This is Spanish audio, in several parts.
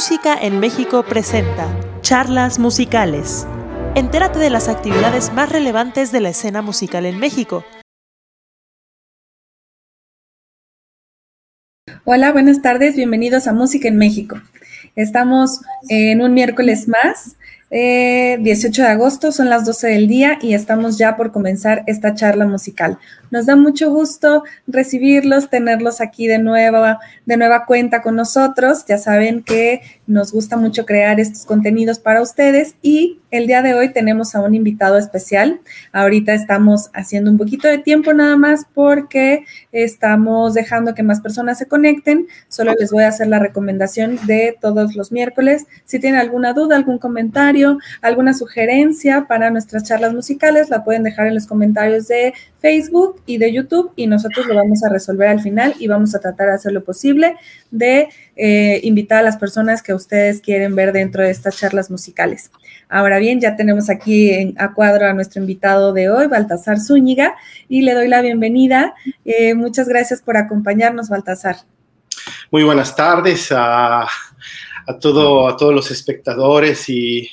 Música en México presenta Charlas Musicales. Entérate de las actividades más relevantes de la escena musical en México. Hola, buenas tardes, bienvenidos a Música en México. Estamos en un miércoles más 18 eh, de agosto, son las 12 del día y estamos ya por comenzar esta charla musical. Nos da mucho gusto recibirlos, tenerlos aquí de nueva, de nueva cuenta con nosotros. Ya saben que nos gusta mucho crear estos contenidos para ustedes y el día de hoy tenemos a un invitado especial. Ahorita estamos haciendo un poquito de tiempo nada más porque estamos dejando que más personas se conecten. Solo les voy a hacer la recomendación de todos los miércoles. Si tienen alguna duda, algún comentario, alguna sugerencia para nuestras charlas musicales, la pueden dejar en los comentarios de Facebook y de YouTube y nosotros lo vamos a resolver al final y vamos a tratar de hacer lo posible de eh, invitar a las personas que ustedes quieren ver dentro de estas charlas musicales. Ahora bien, ya tenemos aquí a cuadro a nuestro invitado de hoy, Baltasar Zúñiga, y le doy la bienvenida. Eh, muchas gracias por acompañarnos, Baltasar. Muy buenas tardes a, todo, a todos los espectadores y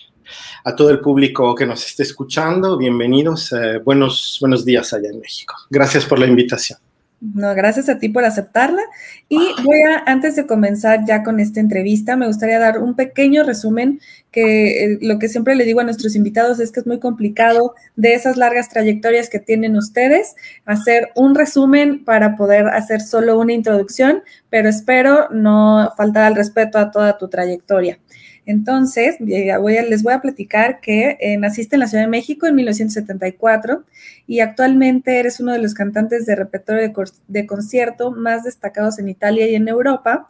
a todo el público que nos esté escuchando. Bienvenidos. Eh, buenos, buenos días allá en México. Gracias por la invitación. No, gracias a ti por aceptarla. Y voy a, antes de comenzar ya con esta entrevista, me gustaría dar un pequeño resumen que eh, lo que siempre le digo a nuestros invitados es que es muy complicado de esas largas trayectorias que tienen ustedes, hacer un resumen para poder hacer solo una introducción, pero espero no faltar al respeto a toda tu trayectoria. Entonces, les voy a platicar que eh, naciste en la Ciudad de México en 1974 y actualmente eres uno de los cantantes de repertorio de, concierto más destacados en Italia y en Europa.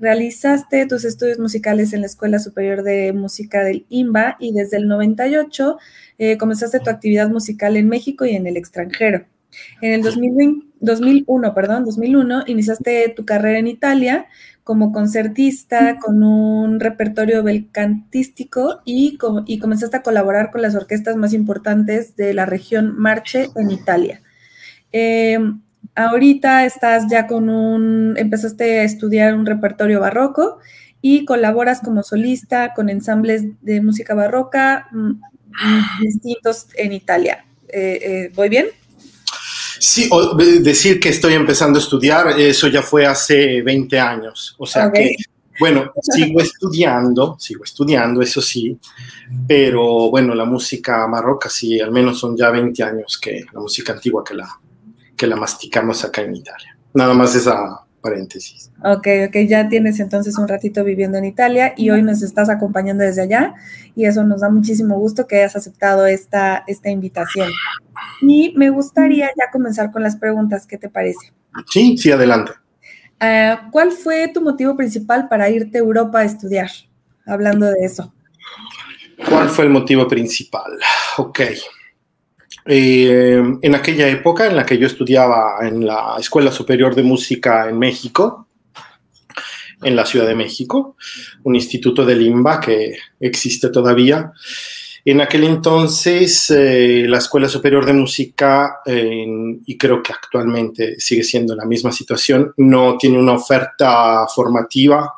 Realizaste tus estudios musicales en la Escuela Superior de Música del IMBA y desde el 98 eh, comenzaste tu actividad musical en México y en el extranjero. En el 2001, perdón, 2001, iniciaste tu carrera en Italia como concertista con un repertorio belcantístico y, y comenzaste a colaborar con las orquestas más importantes de la región Marche en Italia. Em, ahorita estás ya con un, empezaste a estudiar un repertorio barroco y colaboras como solista con ensambles de música barroca mm, mm, distintos en Italia. Eh, eh, ¿Voy bien? Sí, decir que estoy empezando a estudiar, eso ya fue hace 20 años. O sea que, bueno, sigo estudiando, sigo estudiando, eso sí, pero bueno, la música marroca sí, al menos son ya 20 años que la música antigua que la, que la masticamos acá en Italia. Nada más esa paréntesis. Ok, ok, ya tienes entonces un ratito viviendo en Italia y hoy nos estás acompañando desde allá y eso nos da muchísimo gusto que hayas aceptado esta, esta invitación. Y me gustaría ya comenzar con las preguntas, ¿qué te parece? Sí, sí, adelante. Ah, ¿Cuál fue tu motivo principal para irte a Europa a estudiar? Hablando de eso. ¿Cuál fue el motivo principal? Ok. Eh, en aquella época en la que yo estudiaba en la Escuela Superior de Música en México, en la Ciudad de México, un instituto de Limba que existe todavía. En aquel entonces, eh, la Escuela Superior de Música, y creo que actualmente sigue siendo la misma situación, no tiene una oferta formativa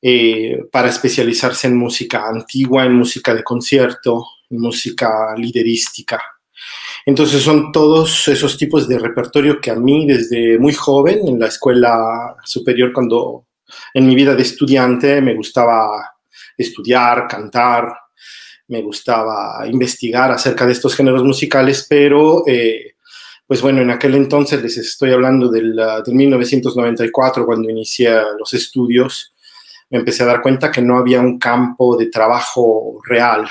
eh, para especializarse en música antigua, en música de concierto, música liderística. Entonces son todos esos tipos de repertorio que a mí desde muy joven en la escuela superior, cuando en mi vida de estudiante me gustaba estudiar, cantar, me gustaba investigar acerca de estos géneros musicales, pero eh, pues bueno, en aquel entonces les estoy hablando del, del 1994 cuando inicié los estudios me empecé a dar cuenta que no había un campo de trabajo real.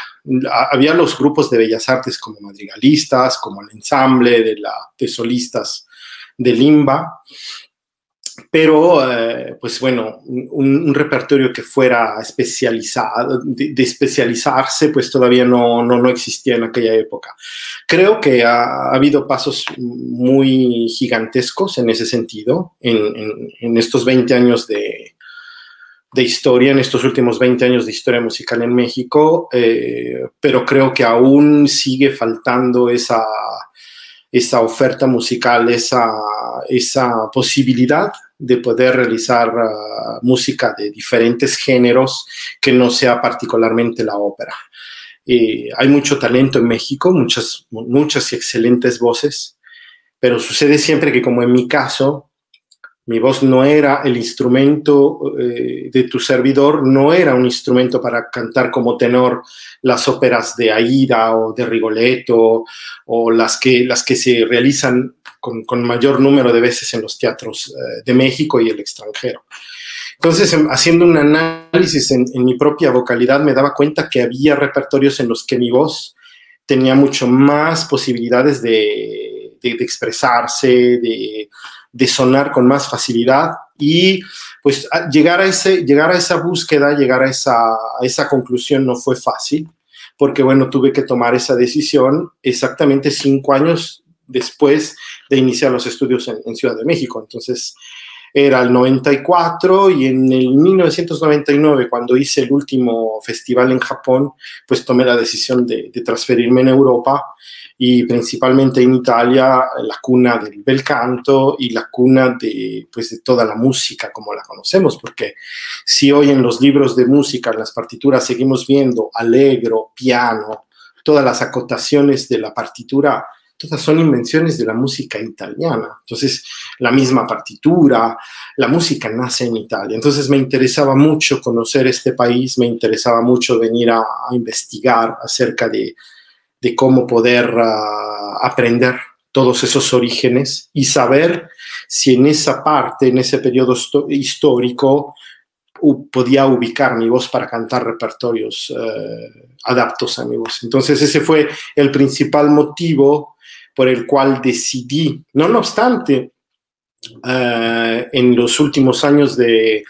Había los grupos de bellas artes como madrigalistas, como el ensamble de, la, de solistas de Limba, pero eh, pues bueno, un, repertorio que fuera especializado, de, especializarse, pues todavía no, no, no, existía en aquella época. Creo que ha, habido pasos muy gigantescos en ese sentido, en, en, en estos 20 años de, de historia en estos últimos 20 años de historia musical en México, eh, pero creo que aún sigue faltando esa, esa oferta musical, esa, esa posibilidad de poder realizar ah, música de diferentes géneros que no sea particularmente la ópera. Eh, hay mucho talento en México, muchas, muchas y excelentes voces, pero sucede siempre que, como en mi caso, mi voz no era el instrumento eh, de tu servidor, no era un instrumento para cantar como tenor las óperas de Aida o de Rigoletto o las que, las que se realizan con, mayor número de veces en los teatros eh, de México y el extranjero. Entonces, em, haciendo un análisis en, mi propia vocalidad, me daba cuenta que había repertorios en los que mi voz tenía mucho más posibilidades de, expresarse, de, de, sonar con más facilidad y pues llegar a, ese, llegar a esa búsqueda, llegar a esa, esa conclusión no fue fácil, porque bueno, tuve que tomar esa decisión exactamente cinco años después de iniciar los estudios en, Ciudad de México. Entonces, era el 94 y en el 1999, cuando hice el último festival en Japón, pues tomé la decisión de, transferirme en Europa y principalmente en Italia, la cuna del bel canto y la cuna de, pues, de toda la música como la conocemos, porque si hoy en los libros de música, en las partituras, seguimos viendo allegro, piano, todas las acotaciones de la partitura todas son invenciones de la música italiana. Entonces, la misma partitura, la música nace en Italia. Entonces, me interesaba mucho conocer este país, me interesaba mucho venir a, investigar acerca de, cómo poder ah, aprender todos esos orígenes y saber si en esa parte, en ese periodo histórico, podía ubicar mi voz para cantar repertorios eh, adaptos a mi voz. Entonces ese fue el principal motivo por el cual decidí, no, no obstante, eh, en los últimos años de,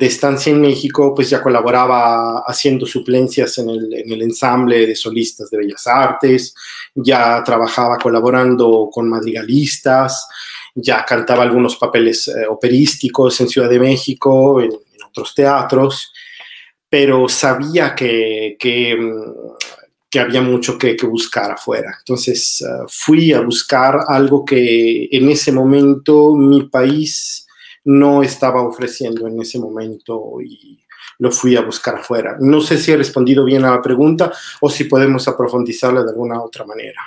estancia en México, pues ya colaboraba haciendo suplencias en el, ensamble de solistas de Bellas Artes, ya trabajaba colaborando con madrigalistas, ya cantaba algunos papeles eh, operísticos en Ciudad de México, en, otros teatros, pero sabía que, que mm, que había mucho que, buscar afuera. Entonces ah, fui a buscar algo que en ese momento mi país no estaba ofreciendo en ese momento y lo fui a buscar afuera. No sé si he respondido bien a la pregunta o si podemos profundizarla de alguna otra manera.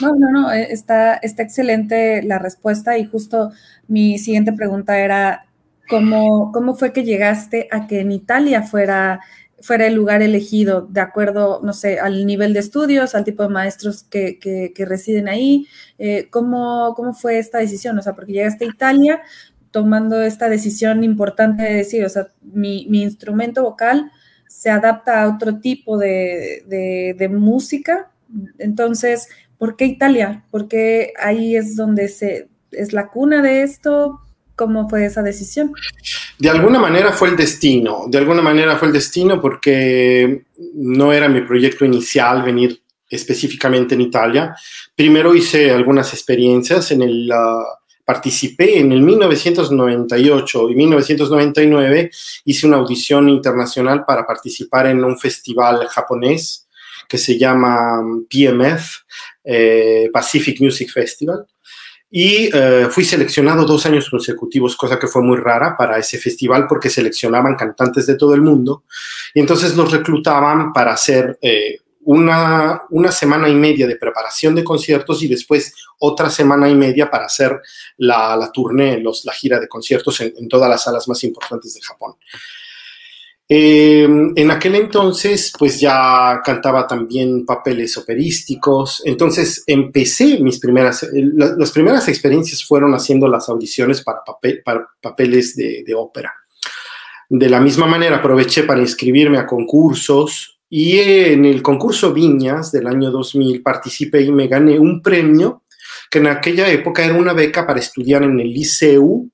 No, no, no, eh, está, está excelente la respuesta y justo mi siguiente pregunta era, ¿cómo, ¿cómo fue que llegaste a que en Italia fuera fuera el lugar elegido de acuerdo, no sé, al nivel de estudios, al tipo de maestros que, que, residen ahí. Eh, ¿cómo, ¿Cómo fue esta decisión? O sea, porque llegaste a Italia tomando esta decisión importante de decir, o sea, mi, instrumento vocal se adapta a otro tipo de, de, música. Entonces, ¿por qué Italia? ¿Por qué ahí es donde se, es la cuna de esto? ¿Cómo fue esa decisión? De alguna manera fue el destino, de alguna manera fue el destino porque no era mi proyecto inicial venir específicamente en Italia. Primero hice algunas experiencias en el... Uh, participé en el 1998 y 1999, hice una audición internacional para participar en un festival japonés que se llama PMF, eh, Pacific Music Festival. Y eh, fui seleccionado dos años consecutivos, cosa que fue muy rara para ese festival porque seleccionaban cantantes de todo el mundo. Y entonces los reclutaban para hacer eh, una, una, semana y media de preparación de conciertos y después otra semana y media para hacer la, la tournée, los, la gira de conciertos en, todas las salas más importantes de Japón. Eh, en aquel entonces, pues ya cantaba también papeles operísticos. Entonces empecé mis primeras, eh, las primeras experiencias fueron haciendo las audiciones para, papeles de, ópera. De la misma manera aproveché para inscribirme a concursos y en el concurso Viñas del año 2000 participé y me gané un premio que en aquella época era una beca para estudiar en el Liceu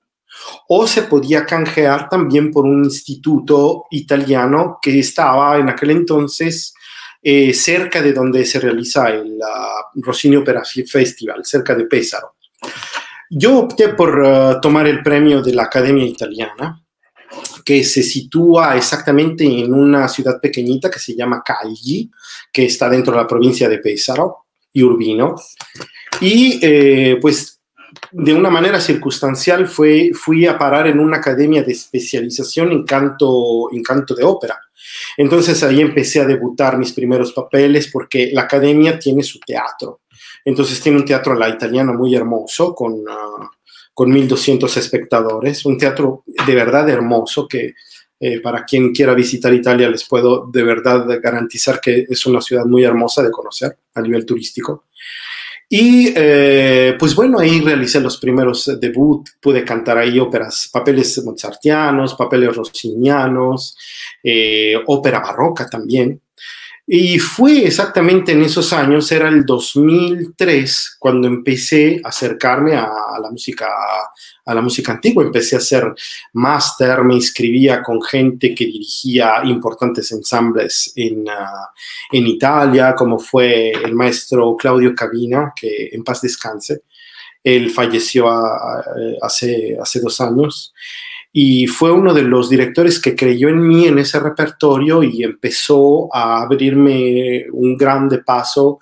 o se podía canjear también por un instituto italiano que estaba en aquel entonces eh, cerca de donde se realiza el Rossini Opera Festival, cerca de Pesaro. Yo opté por eh, tomar el premio de la Academia Italiana, que se sitúa exactamente en una ciudad pequeñita que se llama Cagli, que está dentro de la provincia de Pesaro. y Urbino. Y eh, pues de una manera circunstancial fue, fui a parar en una academia de especialización en canto, en canto de ópera. Entonces ahí empecé a debutar mis primeros papeles porque la academia tiene su teatro. Entonces tiene un teatro a la italiana muy hermoso con, uh, con 1.200 espectadores, un teatro de verdad hermoso que eh, para quien quiera visitar Italia les puedo de verdad garantizar que es una ciudad muy hermosa de conocer a nivel turístico. Y eh, pues bueno, ahí realicé los primeros debut, pude cantar ahí óperas, papeles mozartianos, papeles rossinianos, eh, ópera barroca también. Y fue exactamente en esos años, era el 2003, cuando empecé a acercarme a, la música a la música antigua, empecé a hacer máster, me inscribía con gente que dirigía importantes ensambles en, uh, en Italia, como fue el maestro Claudio Cabina, que en paz descanse. Él falleció a, a, hace, hace dos años y fue uno de los directores que creyó en mí en ese repertorio y empezó a abrirme un grande paso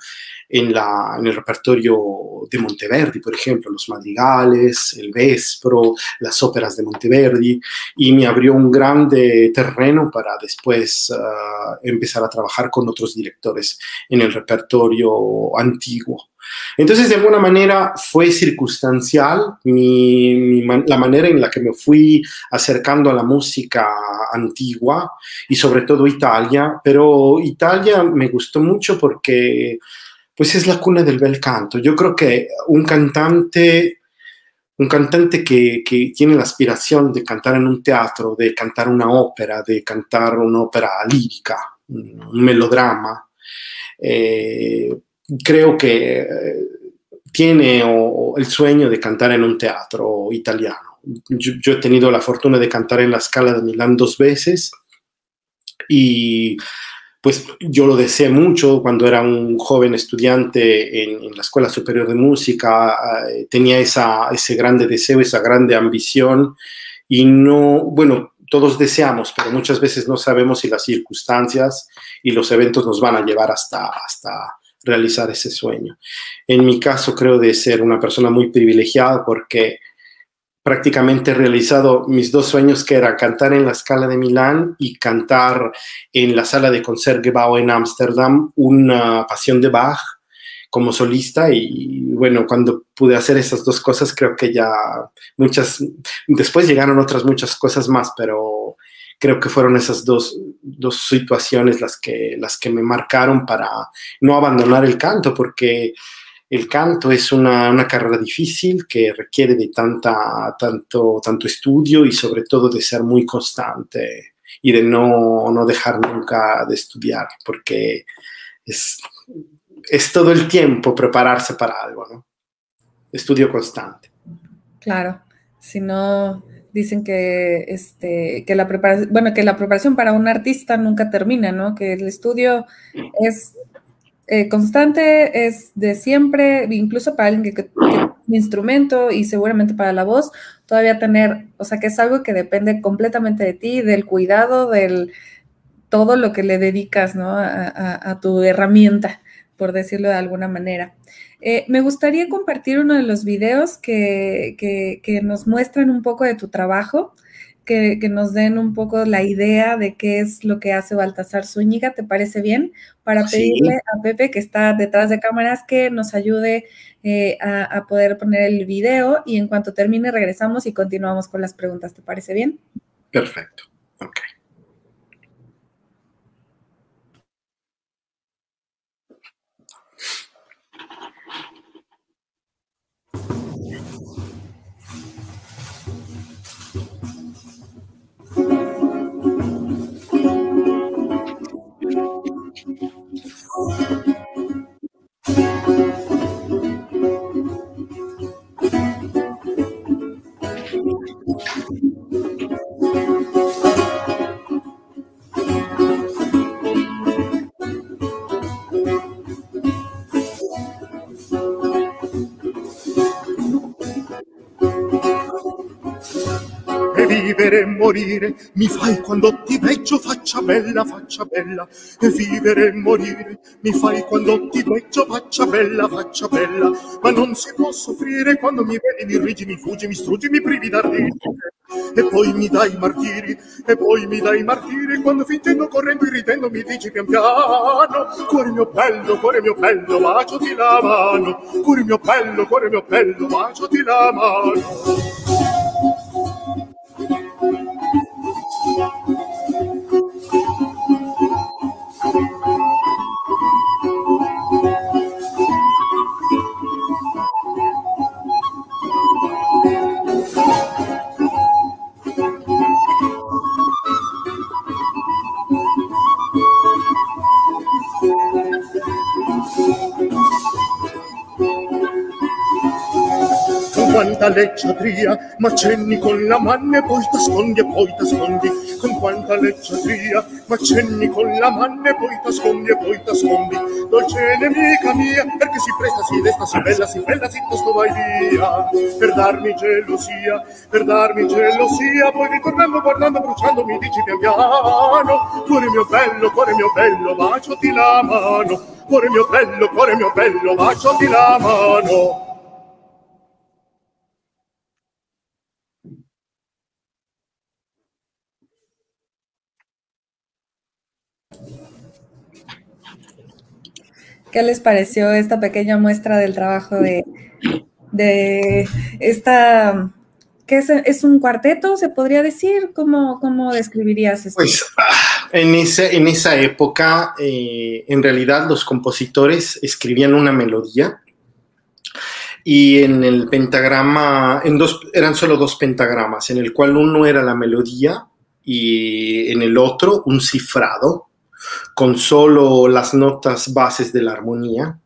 en, la, en el repertorio de Monteverdi, por ejemplo, los madrigales, el Vespro, las óperas de Monteverdi, y me abrió un grande terreno para después uh, empezar a trabajar con otros directores en el repertorio antiguo. Entonces, de alguna manera fue circunstancial mi, mi man, la manera en la que me fui acercando a la música antigua y sobre todo Italia, pero Italia me gustó mucho porque pues es la cuna del bel canto. Yo creo que un cantante, un cantante que, tiene la aspiración de cantar en un teatro, de cantar una ópera, de cantar una ópera lírica, un melodrama, eh, creo que eh, tiene el sueño de cantar en un teatro italiano. Yo, yo, he tenido la fortuna de cantar en la Scala de Milán dos veces y pues yo lo deseé mucho cuando era un joven estudiante en, la Escuela Superior de Música, eh, tenía esa, ese grande deseo, esa grande ambición y no, bueno, todos deseamos, pero muchas veces no sabemos si las circunstancias y los eventos nos van a llevar hasta, hasta realizar ese sueño. En mi caso creo de ser una persona muy privilegiada porque prácticamente realizado mis dos sueños que era cantar en la Scala de Milán y cantar en la sala de Concertgebouw en Ámsterdam una pasión de Bach como solista. Y bueno, cuando pude hacer esas dos cosas creo que ya muchas, después llegaron otras muchas cosas más, pero creo que fueron esas dos, dos situaciones las que, las que me marcaron para no abandonar el canto porque el canto es una, una, carrera difícil que requiere de tanta, tanto, tanto estudio y sobre todo de ser muy constante y de no, no dejar nunca de estudiar, porque es, es todo el tiempo prepararse para algo, ¿no? Estudio constante. Claro, si no, dicen que, este, que, la preparación, bueno, que la preparación para un artista nunca termina, ¿no? Que el estudio es eh, constante, es de siempre, incluso para alguien que, que, que instrumento y seguramente para la voz, todavía tener, o sea, que es algo que depende completamente de ti, del cuidado, del todo lo que le dedicas, ¿no? A tu herramienta, por decirlo de alguna manera. Eh, me gustaría compartir uno de los videos que, que, que nos muestran un poco de tu trabajo que, que, nos den un poco la idea de qué es lo que hace Baltasar Zúñiga, ¿te parece bien? Para pedirle sí. a Pepe, que está detrás de cámaras, que nos ayude eh, a, a, poder poner el video y en cuanto termine regresamos y continuamos con las preguntas, ¿te parece bien? Perfecto, ok. Thank you. E vivere e morire. Mi fai quando ti veggio faccia bella, faccia bella. E vivere e morire. Mi fai quando ti veggio faccia bella, faccia bella. Ma non si può soffrire quando mi vedi, mi rigi, mi fuggi, mi struggi, mi privi d'ardire e poi mi dai martiri e poi mi dai martiri. Quando fingendo, correndo, irridendo mi dici pian piano cuore mio bello, cuore mio bello, bacioti la mano. Cuore mio bello, cuore mio bello, bacioti la mano quanta leggiadria, ma cenni con la mano e poi t'ascondi e poi t'ascondi, con quanta leggiadria, ma cenni con la mano e poi t'ascondi e poi t'ascondi, dolce nemica mia, perché si presta, si desta, si bella, si bella, si tosto vai via, per darmi gelosia, per darmi gelosia, poi ritornando, guardando, bruciando, mi dici pian piano, cuore mio bello, cuore mio bello, bacioti la mano, cuore mio bello, cuore mio bello, bacioti la mano. ¿Qué les pareció esta pequeña muestra del trabajo de, de esta, ¿qué es, es, un cuarteto, se podría decir? ¿Cómo, cómo describirías esto? Pues ah, en, ese, en esa época, eh, en realidad los compositores escribían una melodía y en el pentagrama, en dos, eran solo dos pentagramas, en el cual uno era la melodía y en el otro un cifrado con solo las notas bases de la armonía.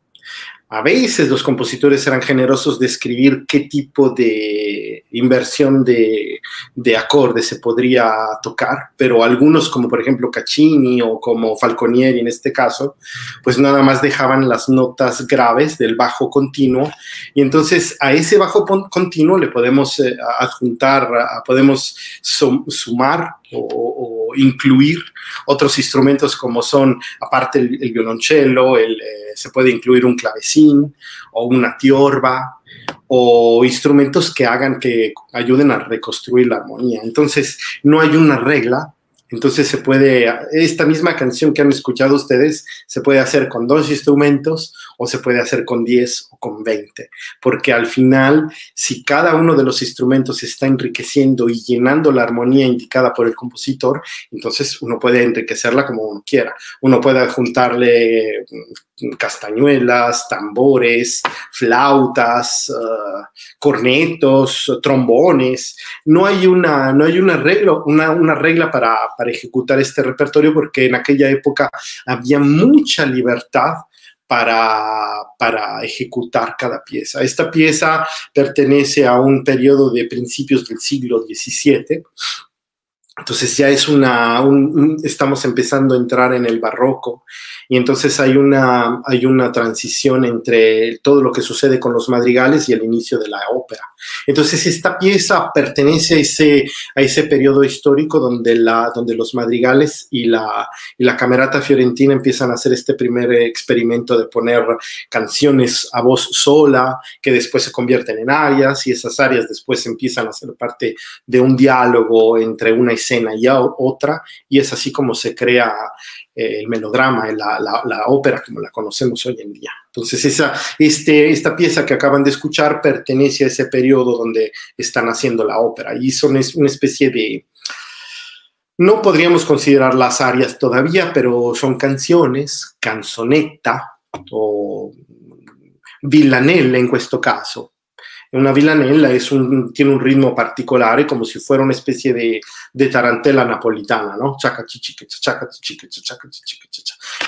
A veces los compositores eran generosos de escribir qué tipo de inversión de, de acordes se podría tocar, pero algunos, como por ejemplo Caccini o como Falconieri en este caso, pues nada más dejaban las notas graves del bajo continuo y entonces a ese bajo continuo le podemos eh, adjuntar, podemos sumar o incluir otros instrumentos como son, aparte el, violonchelo, el, eh, se puede incluir un clavecín o una tiorba o instrumentos que hagan que ayuden a reconstruir la armonía. Entonces, no hay una regla entonces se puede, esta misma canción que han escuchado ustedes, se puede hacer con dos instrumentos se puede hacer con 10 o con 20, porque al final, si cada uno de los instrumentos está enriqueciendo y llenando la armonía indicada por el compositor, entonces uno puede enriquecerla como uno quiera. Uno puede juntarle castañuelas, tambores, flautas, uh, cornetos, trombones. No hay una, no hay una regla, una, una regla para, para, ejecutar este repertorio porque en aquella época había mucha libertad para, para, ejecutar cada pieza. Esta pieza pertenece a un periodo de principios del siglo XVII. Entonces ya es una, un, estamos empezando a entrar en el barroco y entonces hay una, hay una transición entre todo lo que sucede con los madrigales y el inicio de la ópera. Entonces esta pieza pertenece a ese, a ese periodo histórico donde, la, donde los madrigales y la, y la camerata fiorentina empiezan a hacer este primer experimento de poner canciones a voz sola que después se convierten en arias y esas arias después empiezan a ser parte de un diálogo entre una escena y otra y es así como se crea eh, el melodrama, la, la, ópera como la conocemos hoy en día. Entonces, esa, este, esta pieza que acaban de escuchar pertenece a ese periodo donde están haciendo la ópera y son una especie de... No podríamos considerar las arias todavía, pero son canciones, canzonetta o villanelle en questo caso, una villanella es un, tiene un ritmo particolare, como si fuera una especie de, de tarantela napolitana, ¿no?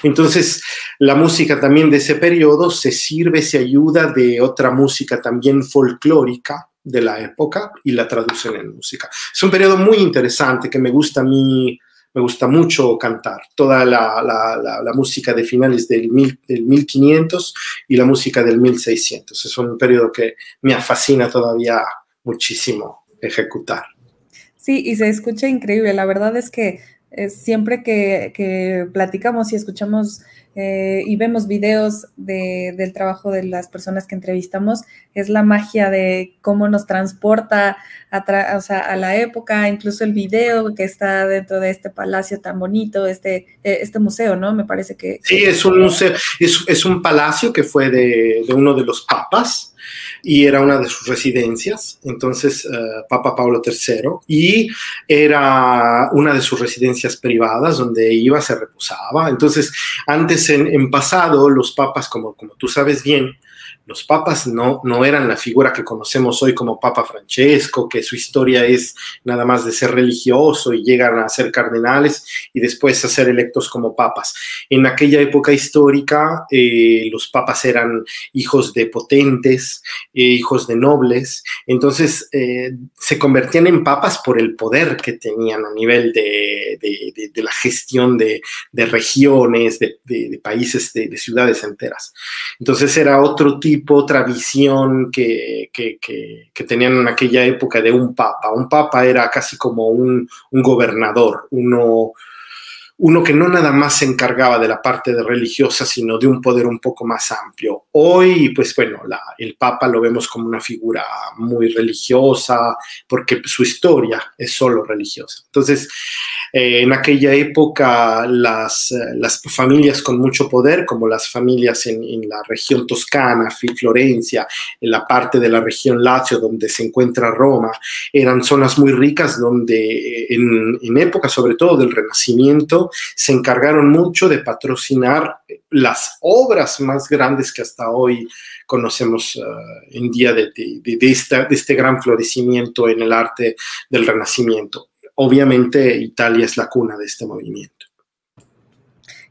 Entonces, la música también de ese periodo se sirve, se ayuda de otra música también folclórica de la época y la traducen en música. Es un periodo muy interesante que me gusta a mí me gusta mucho cantar. Toda la, la, música de finales del, mil, del, 1500 y la música del 1600. Es un periodo que me fascina todavía muchísimo ejecutar. Sí, y se escucha increíble. La verdad es que siempre que, platicamos y escuchamos eh, y vemos videos del trabajo de las personas que entrevistamos, es la magia de cómo nos transporta a, a la época, incluso el video que está dentro de este palacio tan bonito, este, eh, este museo, ¿no? Me parece que... Sí, es un museo, es, un palacio que fue de, de uno de los papas y era una de sus residencias, entonces eh, Papa Pablo III, y era una de sus residencias privadas donde iba, se reposaba. Entonces, antes en, en pasado, los papas, como, como tú sabes bien, los papas no, no eran la figura que conocemos hoy como Papa Francesco, que su historia es nada más de ser religioso y llegan a ser cardenales y después a ser electos como papas. En aquella época histórica, eh, los papas eran hijos de potentes, eh, hijos de nobles, entonces eh, se convertían en papas por el poder que tenían a nivel de, de, la gestión de, regiones, de, países, de ciudades enteras. Entonces era otro tipo otra visión que, tenían en aquella época de un papa. Un papa era casi como un, un gobernador, uno uno que no nada más se encargaba de la parte de religiosa, sino de un poder un poco más amplio. Hoy, pues bueno, el Papa lo vemos como una figura muy religiosa, porque su historia es solo religiosa. Entonces, eh, en aquella época, las, las, familias con mucho poder, como las familias en, la región toscana, Florencia, en la parte de la región Lazio, donde se encuentra Roma, eran zonas muy ricas donde eh, en, en época, sobre todo del Renacimiento, se encargaron mucho de patrocinar las obras más grandes que hasta hoy conocemos uh, en día de, de, este gran florecimiento en el arte del Renacimiento. Obviamente Italia es la cuna de este movimiento.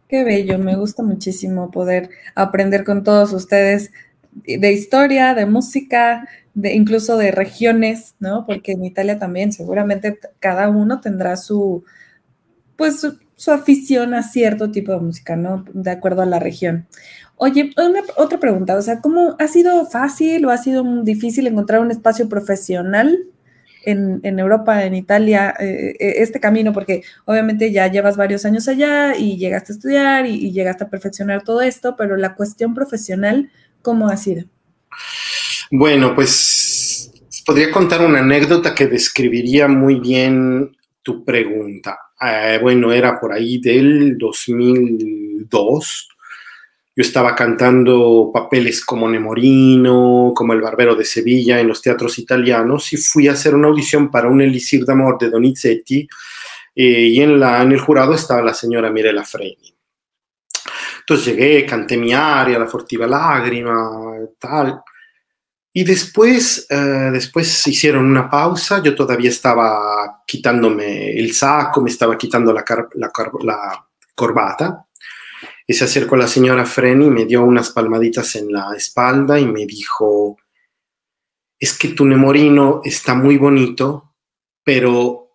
Qué bello, me gusta muchísimo poder aprender con todos ustedes de historia, de música, de, incluso de regiones, ¿no? Porque en Italia también seguramente cada uno tendrá su, pues su afición a cierto tipo de música, ¿no? De acuerdo a la región. Oye, otra pregunta, o sea, ¿cómo ha sido fácil o ha sido difícil encontrar un espacio profesional en, Europa, en Italia, eh, eh, este camino? Porque obviamente ya llevas varios años allá y llegaste a estudiar y, y llegaste a perfeccionar todo esto, pero la cuestión profesional, ¿cómo ha sido? Bueno, pues podría contar una anécdota que describiría muy bien tu pregunta. Eh, bueno, era por ahí del 2002. Yo estaba cantando papeles como Nemorino, como El Barbero de Sevilla en los teatros italianos y fui a hacer una audición para un Elisir d'Amor de Donizetti eh, y en, la, en el jurado estaba la señora Mirella Freni. Entonces llegué, canté mi aria, La Fortiva Lágrima, tal. Y después, eh, después hicieron una pausa, yo todavía estaba quitándome el saco, me estaba quitando la, la, la corbata, y se acercó la señora Freni, me dio unas palmaditas en la espalda y me dijo, es que tu nemorino está muy bonito, pero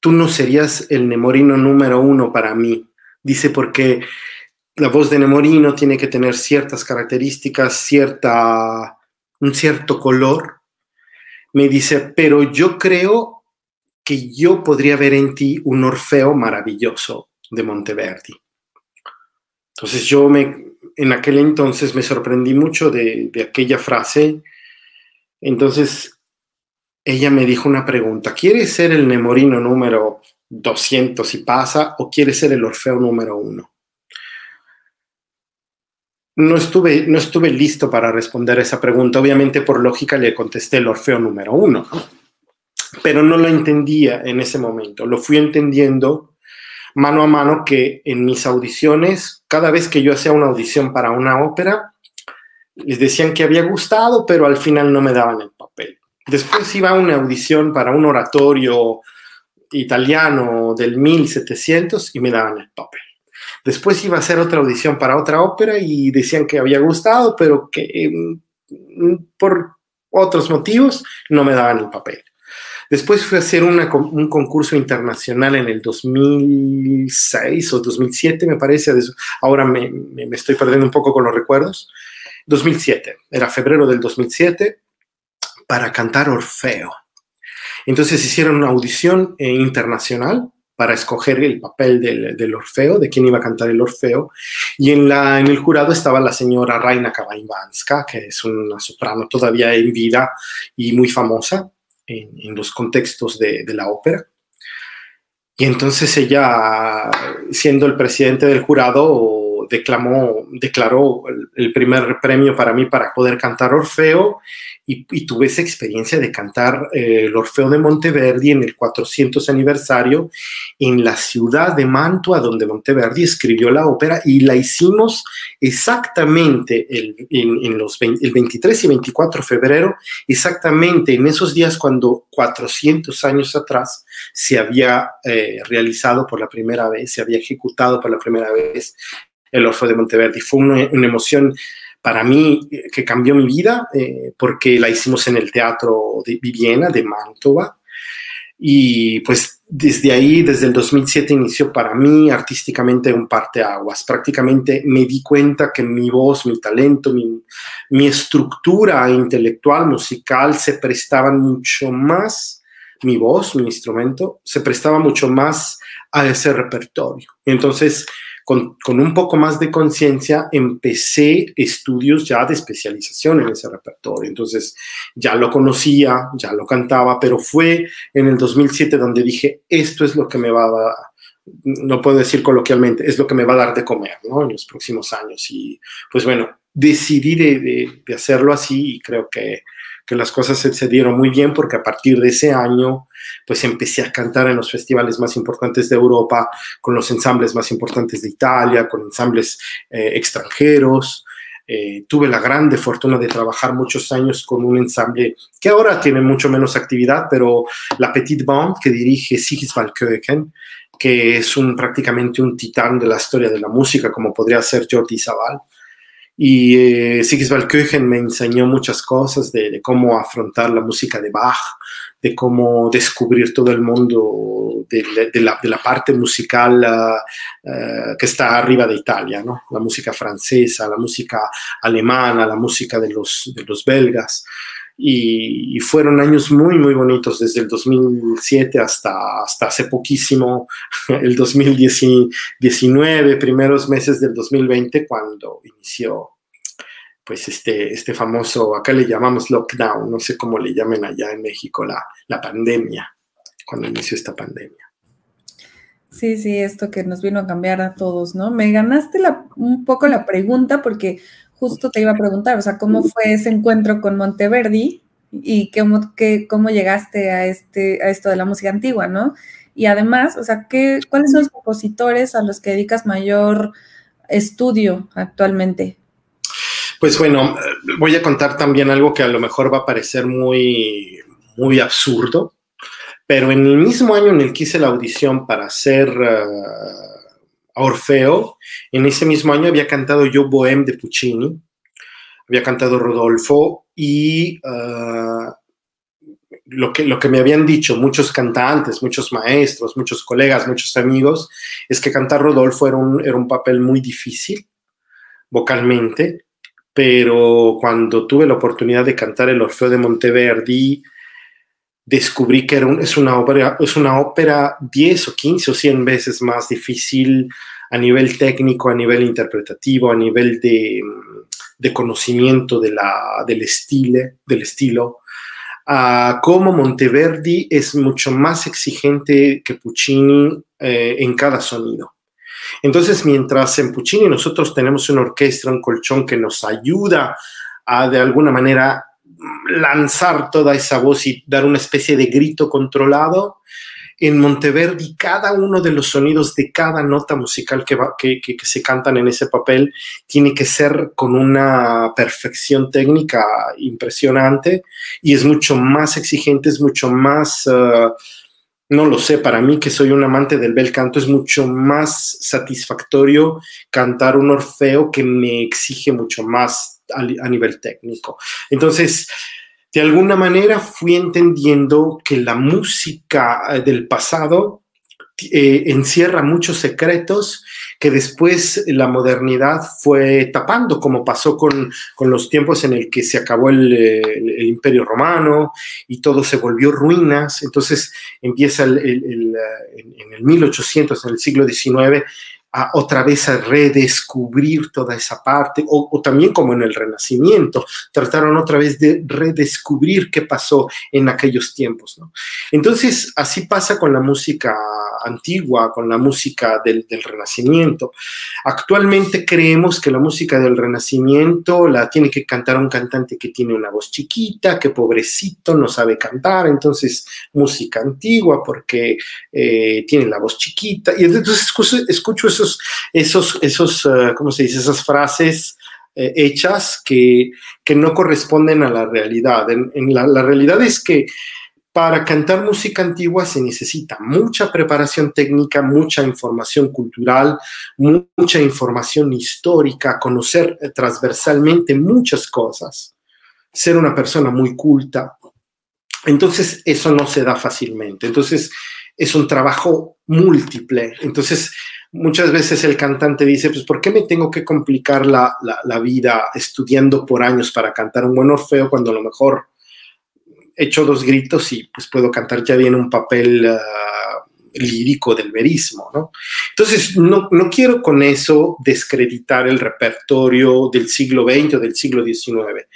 tú no serías el nemorino número uno para mí. Dice porque la voz de nemorino tiene que tener ciertas características, cierta un cierto color, me dice, pero yo creo que yo podría ver en ti un Orfeo maravilloso de Monteverdi. Entonces yo me, en aquel entonces me sorprendí mucho de, de aquella frase. Entonces ella me dijo una pregunta, ¿quieres ser el Nemorino número 200 y pasa o quieres ser el Orfeo número uno? No estuve, no estuve listo para responder esa pregunta. Obviamente, por lógica, le contesté el Orfeo número uno, pero no lo entendía en ese momento. Lo fui entendiendo mano a mano que en mis audiciones, cada vez que yo hacía una audición para una ópera, les decían que había gustado, pero al final no me daban el papel. Después iba a una audición para un oratorio italiano del 1700 y me daban el papel. Después iba a hacer otra audición para otra ópera y decían que había gustado, pero que mm, por otros motivos no me daban el papel. Después fui a hacer un concurso internacional en el 2006 o 2007, me parece. Ahora me, me, estoy perdiendo un poco con los recuerdos. 2007, era febrero del 2007, para cantar Orfeo. Entonces hicieron una audición eh, internacional para escoger el papel del, Orfeo, de quién iba a cantar el Orfeo. Y en, la, en el jurado estaba la señora Raina Kabaimbanska, que es una soprano todavía en vida y muy famosa en, los contextos de, de, la ópera. Y entonces ella, siendo el presidente del jurado, declamó, declaró el primer premio para mí para poder cantar Orfeo y, tuve esa experiencia de cantar eh, el Orfeo de Monteverdi en el 400 aniversario en la ciudad de Mantua, donde Monteverdi escribió la ópera y la hicimos exactamente el, en, los el 23 y 24 de febrero, exactamente en esos días cuando 400 años atrás se había eh, realizado por la primera vez, se había ejecutado por la primera vez el Orfeo de Monteverdi. Fue una, emoción para mí eh, que cambió mi vida eh, porque la hicimos en el Teatro de Viviena de Mantova y pues desde ahí, desde el 2007 inició para mí artísticamente un parteaguas. Prácticamente me di cuenta que mi voz, mi talento, mi, mi estructura intelectual, musical se prestaban mucho más, mi voz, mi instrumento, se prestaba mucho más a ese repertorio. Entonces, con, un poco más de conciencia, empecé estudios ya de especialización en ese repertorio. Entonces, ya lo conocía, ya lo cantaba, pero fue en el 2007 donde dije, esto es lo que me va a dar, no puedo decir coloquialmente, es lo que me va a dar de comer. En los próximos años. Y pues bueno, decidí de, de hacerlo así y creo que que las cosas se, dieron muy bien porque a partir de ese año pues empecé a cantar en los festivales más importantes de Europa, con los ensambles más importantes de Italia, con ensambles eh, extranjeros. Eh, tuve la grande fortuna de trabajar muchos años con un ensamble que ahora tiene mucho menos actividad, pero la Petite Bande que dirige Sigisvald Köken, que es un, prácticamente un titán de la historia de la música, como podría ser Jordi Zaval. Y eh, Sigisvald Köchen me enseñó muchas cosas de, cómo afrontar la música de Bach, de cómo descubrir todo el mundo de, la, parte musical ah, que está arriba de Italia, ¿no? la música francesa, la música alemana, la música de los belgas. Y, fueron años muy, muy bonitos desde el 2007 hasta, hasta hace poquísimo, el 2019, primeros meses del 2020, cuando inició pues este, este famoso, acá le llamamos lockdown, no sé cómo le llamen allá en México, la, la pandemia, cuando inició esta pandemia. Sí, sí, esto que nos vino a cambiar a todos, ¿no? Me ganaste un poco la pregunta porque justo te iba a preguntar, o sea, ¿cómo fue ese encuentro con Monteverdi y cómo, cómo llegaste a, este, a esto de la música antigua, ¿no? Y además, o sea, ¿qué, ¿cuáles son los compositores a los que dedicas mayor estudio actualmente? Pues bueno, voy a contar también algo que a lo mejor va a parecer muy, muy absurdo, pero en el mismo año en el que hice la audición para ser Orfeo, en ese mismo año había cantado yo Bohème de Puccini, había cantado Rodolfo y ah, lo, que, lo que me habían dicho muchos cantantes, muchos maestros, muchos colegas, muchos amigos, es que cantar Rodolfo era un, era un papel muy difícil vocalmente, pero cuando tuve la oportunidad de cantar el Orfeo de Monteverdi, descubrí que era es, una ópera, es una ópera 10 o 15 o 100 veces más difícil a nivel técnico, a nivel interpretativo, a nivel de, conocimiento de la, del, estilo, del estilo. como Monteverdi es mucho más exigente que Puccini eh, en cada sonido. Entonces, mientras en Puccini nosotros tenemos una orquesta, un colchón que nos ayuda a de alguna manera lanzar toda esa voz y dar una especie de grito controlado. En Monteverdi, cada uno de los sonidos de cada nota musical que, que, se cantan en ese papel tiene que ser con una perfección técnica impresionante y es mucho más exigente, es mucho más, eh, no lo sé, para mí que soy un amante del bel canto, es mucho más satisfactorio cantar un Orfeo que me exige mucho más a, nivel técnico. Entonces, de alguna manera fui entendiendo que la música eh, del pasado eh, encierra muchos secretos que después la modernidad fue tapando, como pasó con, los tiempos en el que se acabó el, imperio romano y todo se volvió ruinas. Entonces empieza en el 1800, en el siglo XIX, otra vez a redescubrir toda esa parte, o, también como en el Renacimiento, trataron otra vez de redescubrir qué pasó en aquellos tiempos. Entonces, así pasa con la música antigua, con la música del, del, Renacimiento. Actualmente creemos que la música del Renacimiento la tiene que cantar un cantante que tiene una voz chiquita, que pobrecito no sabe cantar, entonces música antigua porque eh, tiene la voz chiquita. Y entonces escucho, escucho eso esos, esos, eh, ¿cómo se dice? Esas frases eh, hechas que, no corresponden a la realidad. La, realidad es que para cantar música antigua se necesita mucha preparación técnica, mucha información cultural, mucha información histórica, conocer eh, transversalmente muchas cosas, ser una persona muy culta. Entonces, eso no se da fácilmente. Entonces, es un trabajo múltiple. Entonces, muchas veces el cantante dice, pues, ¿por qué me tengo que complicar la, vida estudiando por años para cantar un buen Orfeo cuando a lo mejor echo dos gritos y pues puedo cantar ya bien un papel ah, lírico del verismo, ¿no? Entonces, no, no, quiero con eso descreditar el repertorio del siglo XX o del siglo XIX.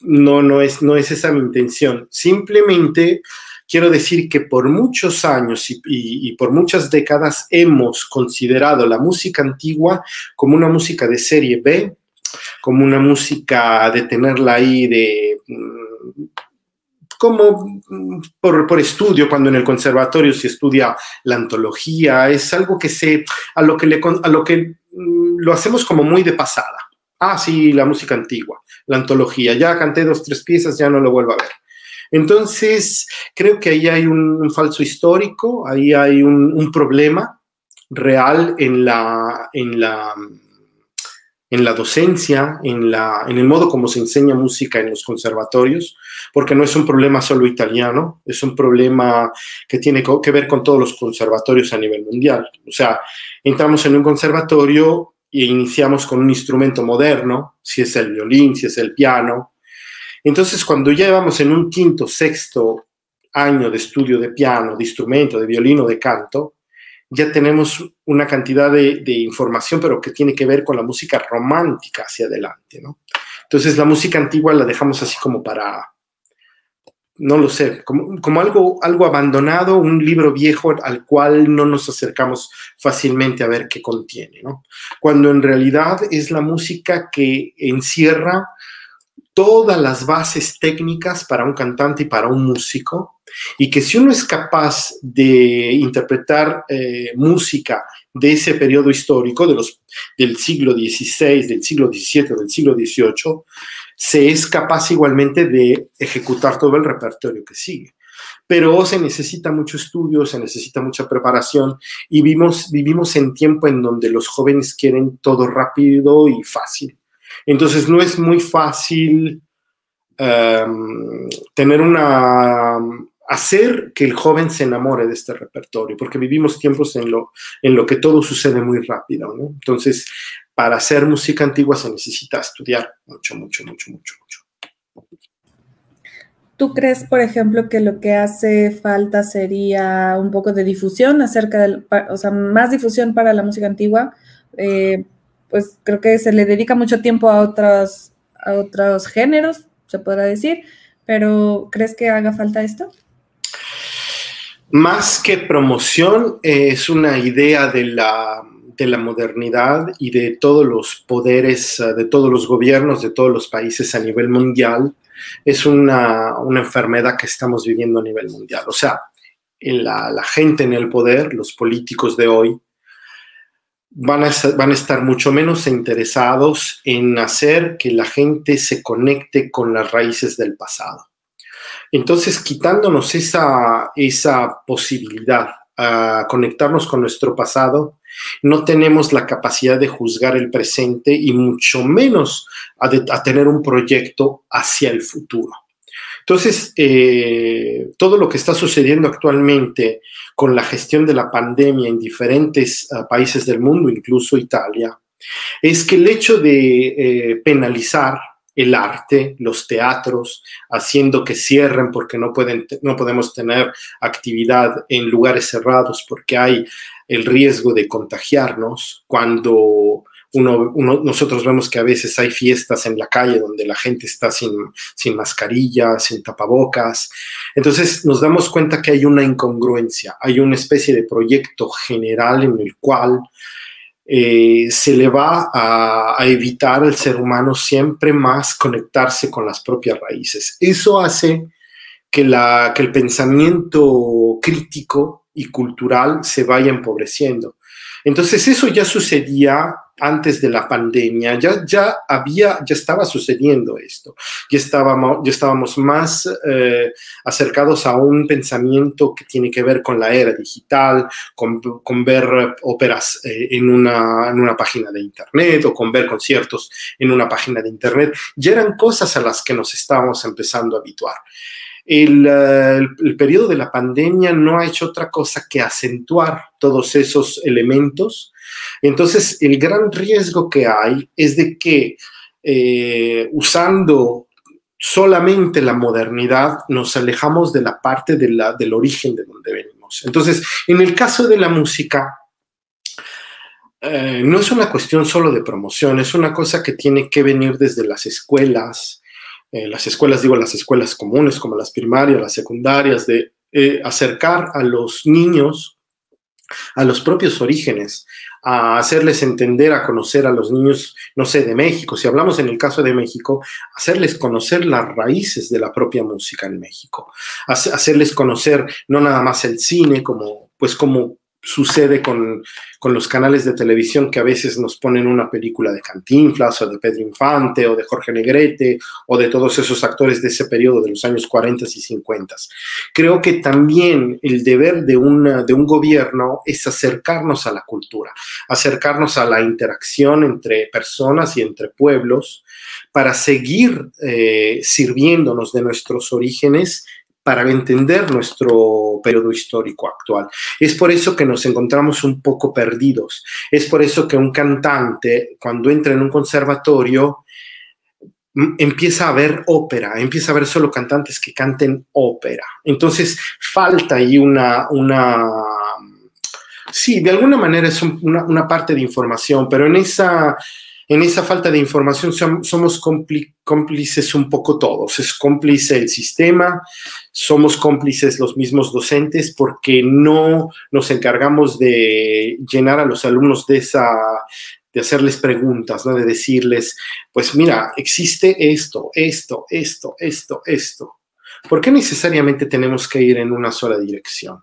No, no es, no es esa mi intención. Simplemente quiero decir que por muchos años y, por muchas décadas hemos considerado la música antigua como una música de serie B, como una música de tenerla ahí de mm, como mm, por, estudio, cuando en el conservatorio se estudia la antología, es algo que se, a lo que, le, a lo, que mm, lo hacemos como muy de pasada. Ah, sí, la música antigua, la antología, ya canté dos, tres piezas, ya no lo vuelvo a ver. Entonces, creo que ahí hay un, falso histórico, ahí hay un, problema real en la, en la, en la docencia, en, la, en el modo como se enseña música en los conservatorios, porque no es un problema solo italiano, es un problema que tiene que ver con todos los conservatorios a nivel mundial. O sea, entramos en un conservatorio e iniciamos con un instrumento moderno, si es el violín, si es el piano, entonces, cuando ya vamos en un quinto, sexto año de estudio de piano, de instrumento, de violino, de canto, ya tenemos una cantidad de, información, pero que tiene que ver con la música romántica hacia adelante, ¿no? Entonces, la música antigua la dejamos así como para, no lo sé, como, como, algo, algo abandonado, un libro viejo al cual no nos acercamos fácilmente a ver qué contiene, ¿no? Cuando en realidad es la música que encierra todas las bases técnicas para un cantante y para un músico, y que si uno es capaz de interpretar eh, música de ese periodo histórico, de los, del siglo XVI, del siglo XVII, del siglo XVIII, se es capaz igualmente de ejecutar todo el repertorio que sigue. Pero se necesita mucho estudio, se necesita mucha preparación y vivimos, vivimos en tiempo en donde los jóvenes quieren todo rápido y fácil. Entonces no es muy fácil em, tener una hacer que el joven se enamore de este repertorio, porque vivimos tiempos en lo, en lo que todo sucede muy rápido, Entonces, para hacer música antigua se necesita estudiar mucho, mucho, mucho, mucho, mucho. ¿Tú crees, por ejemplo, que lo que hace falta sería un poco de difusión acerca del, o sea, más difusión para la música antigua? Eh, pues creo que se le dedica mucho tiempo a otros, a otros géneros, se podrá decir, pero ¿crees que haga falta esto? Más que promoción, es una idea de la, de la modernidad y de todos los poderes, de todos los gobiernos, de todos los países a nivel mundial. Es una, una enfermedad que estamos viviendo a nivel mundial. O sea, la gente en el poder, los políticos de hoy, van a, van a estar mucho menos interesados en hacer que la gente se conecte con las raíces del pasado. Entonces, quitándonos esa, esa posibilidad a conectarnos con nuestro pasado, no tenemos la capacidad de juzgar el presente y mucho menos a, a tener un proyecto hacia el futuro. Entonces, eh, todo lo que está sucediendo actualmente con la gestión de la pandemia en diferentes uh, países del mundo, incluso Italia, es que el hecho de eh, penalizar el arte, los teatros, haciendo que cierren porque no, pueden, no podemos tener actividad en lugares cerrados porque hay el riesgo de contagiarnos, cuando uno, nosotros vemos que a veces hay fiestas en la calle donde la gente está sin, sin mascarilla, sin tapabocas. Entonces nos damos cuenta que hay una incongruencia, hay una especie de proyecto general en el cual eh, se le va a, a, evitar al ser humano siempre más conectarse con las propias raíces. Eso hace que, la, que el pensamiento crítico y cultural se vaya empobreciendo. Entonces eso ya sucedía antes de la pandemia, ya, ya había, ya estaba sucediendo esto, ya estábamos, ya estábamos más eh, acercados a un pensamiento que tiene que ver con la era digital, con, con ver óperas eh, en, una, en una página de internet o con ver conciertos en una página de internet, ya eran cosas a las que nos estábamos empezando a habituar. El, el, el, periodo de la pandemia no ha hecho otra cosa que acentuar todos esos elementos. Entonces, el gran riesgo que hay es de que eh, usando solamente la modernidad nos alejamos de la parte de la, del origen de donde venimos. Entonces, en el caso de la música, eh, no es una cuestión solo de promoción, es una cosa que tiene que venir desde las escuelas, eh, las escuelas, digo, las escuelas comunes como las primarias, las secundarias, de acercar a los niños a los propios orígenes, a hacerles entender, a conocer a los niños, no sé, de México. Si hablamos en el caso de México, hacerles conocer las raíces de la propia música en México, hacerles conocer no nada más el cine como, pues como sucede con, con, los canales de televisión que a veces nos ponen una película de Cantinflas o de Pedro Infante o de Jorge Negrete o de todos esos actores de ese periodo de los años 40 y 50. Creo que también el deber de, una, de un gobierno es acercarnos a la cultura, acercarnos a la interacción entre personas y entre pueblos para seguir eh, sirviéndonos de nuestros orígenes para entender nuestro periodo histórico actual. Es por eso que nos encontramos un poco perdidos. Es por eso que un cantante, cuando entra en un conservatorio, empieza a ver ópera, empieza a ver solo cantantes que canten ópera. Entonces, falta ahí una, sí, de alguna manera es una, una parte de información, pero en esa en esa falta de información somos cómplices un poco todos. Es cómplice el sistema, somos cómplices los mismos docentes porque no nos encargamos de llenar a los alumnos de esa de hacerles preguntas, de decirles, pues mira, existe esto, esto, esto, esto, esto. ¿Por qué necesariamente tenemos que ir en una sola dirección?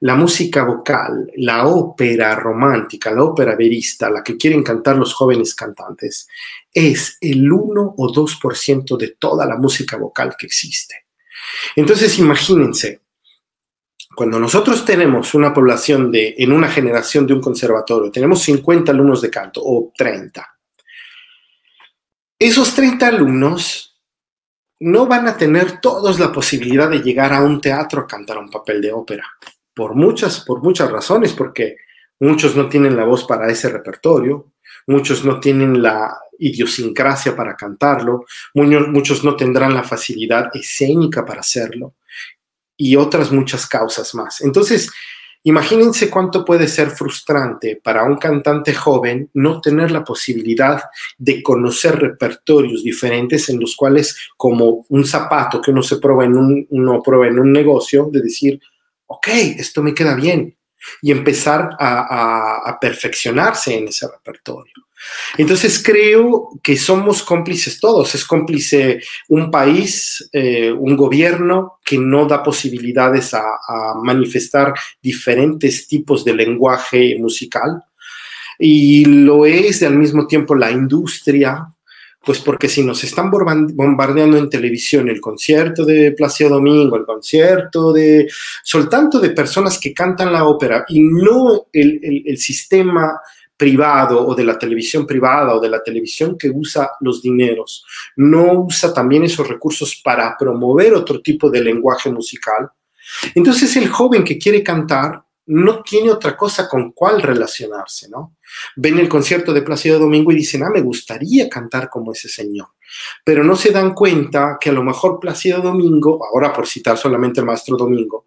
La música vocal, la ópera romántica, la ópera verista, la que quieren cantar los jóvenes cantantes, es el 1 o 2% de toda la música vocal que existe. Entonces, imagínense, cuando nosotros tenemos una población de, en una generación de un conservatorio, tenemos 50 alumnos de canto o 30, esos 30 alumnos no van a tener todos la posibilidad de llegar a un teatro a cantar un papel de ópera por muchas, por muchas razones, porque muchos no tienen la voz para ese repertorio, muchos no tienen la idiosincrasia para cantarlo, muchos no tendrán la facilidad escénica para hacerlo y otras muchas causas más. Entonces, imagínense cuánto puede ser frustrante para un cantante joven no tener la posibilidad de conocer repertorios diferentes en los cuales, como un zapato que uno se prueba en un, uno prueba en un negocio, de decir, ok, esto me queda bien, y empezar a, perfeccionarse en ese repertorio. Entonces creo que somos cómplices todos, es cómplice un país, eh, un gobierno que no da posibilidades a, manifestar diferentes tipos de lenguaje musical. Y lo es al mismo tiempo la industria pues porque si nos están bombardeando en televisión el concierto de Placio Domingo, el concierto de... Son tanto de personas que cantan la ópera y no el, el, el sistema privado o de la televisión privada o de la televisión que usa los dineros no usa también esos recursos para promover otro tipo de lenguaje musical, entonces el joven que quiere cantar no tiene otra cosa con cuál relacionarse, ¿no? Ven el concierto de Plácido Domingo y dicen, ah, me gustaría cantar como ese señor. Pero no se dan cuenta que a lo mejor Plácido Domingo, ahora por citar solamente el maestro Domingo,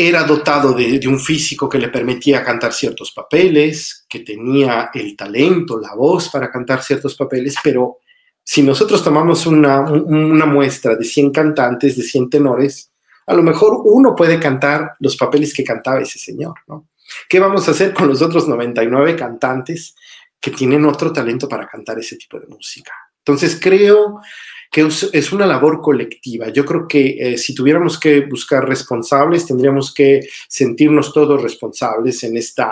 era dotado de, un físico que le permitía cantar ciertos papeles, que tenía el talento, la voz para cantar ciertos papeles, pero si nosotros tomamos una, una muestra de 100 cantantes, de 100 tenores, a lo mejor uno puede cantar los papeles que cantaba ese señor, ¿no? ¿Qué vamos a hacer con los otros 99 cantantes que tienen otro talento para cantar ese tipo de música? Entonces creo que es una labor colectiva. Yo creo que eh, si tuviéramos que buscar responsables, tendríamos que sentirnos todos responsables en esta,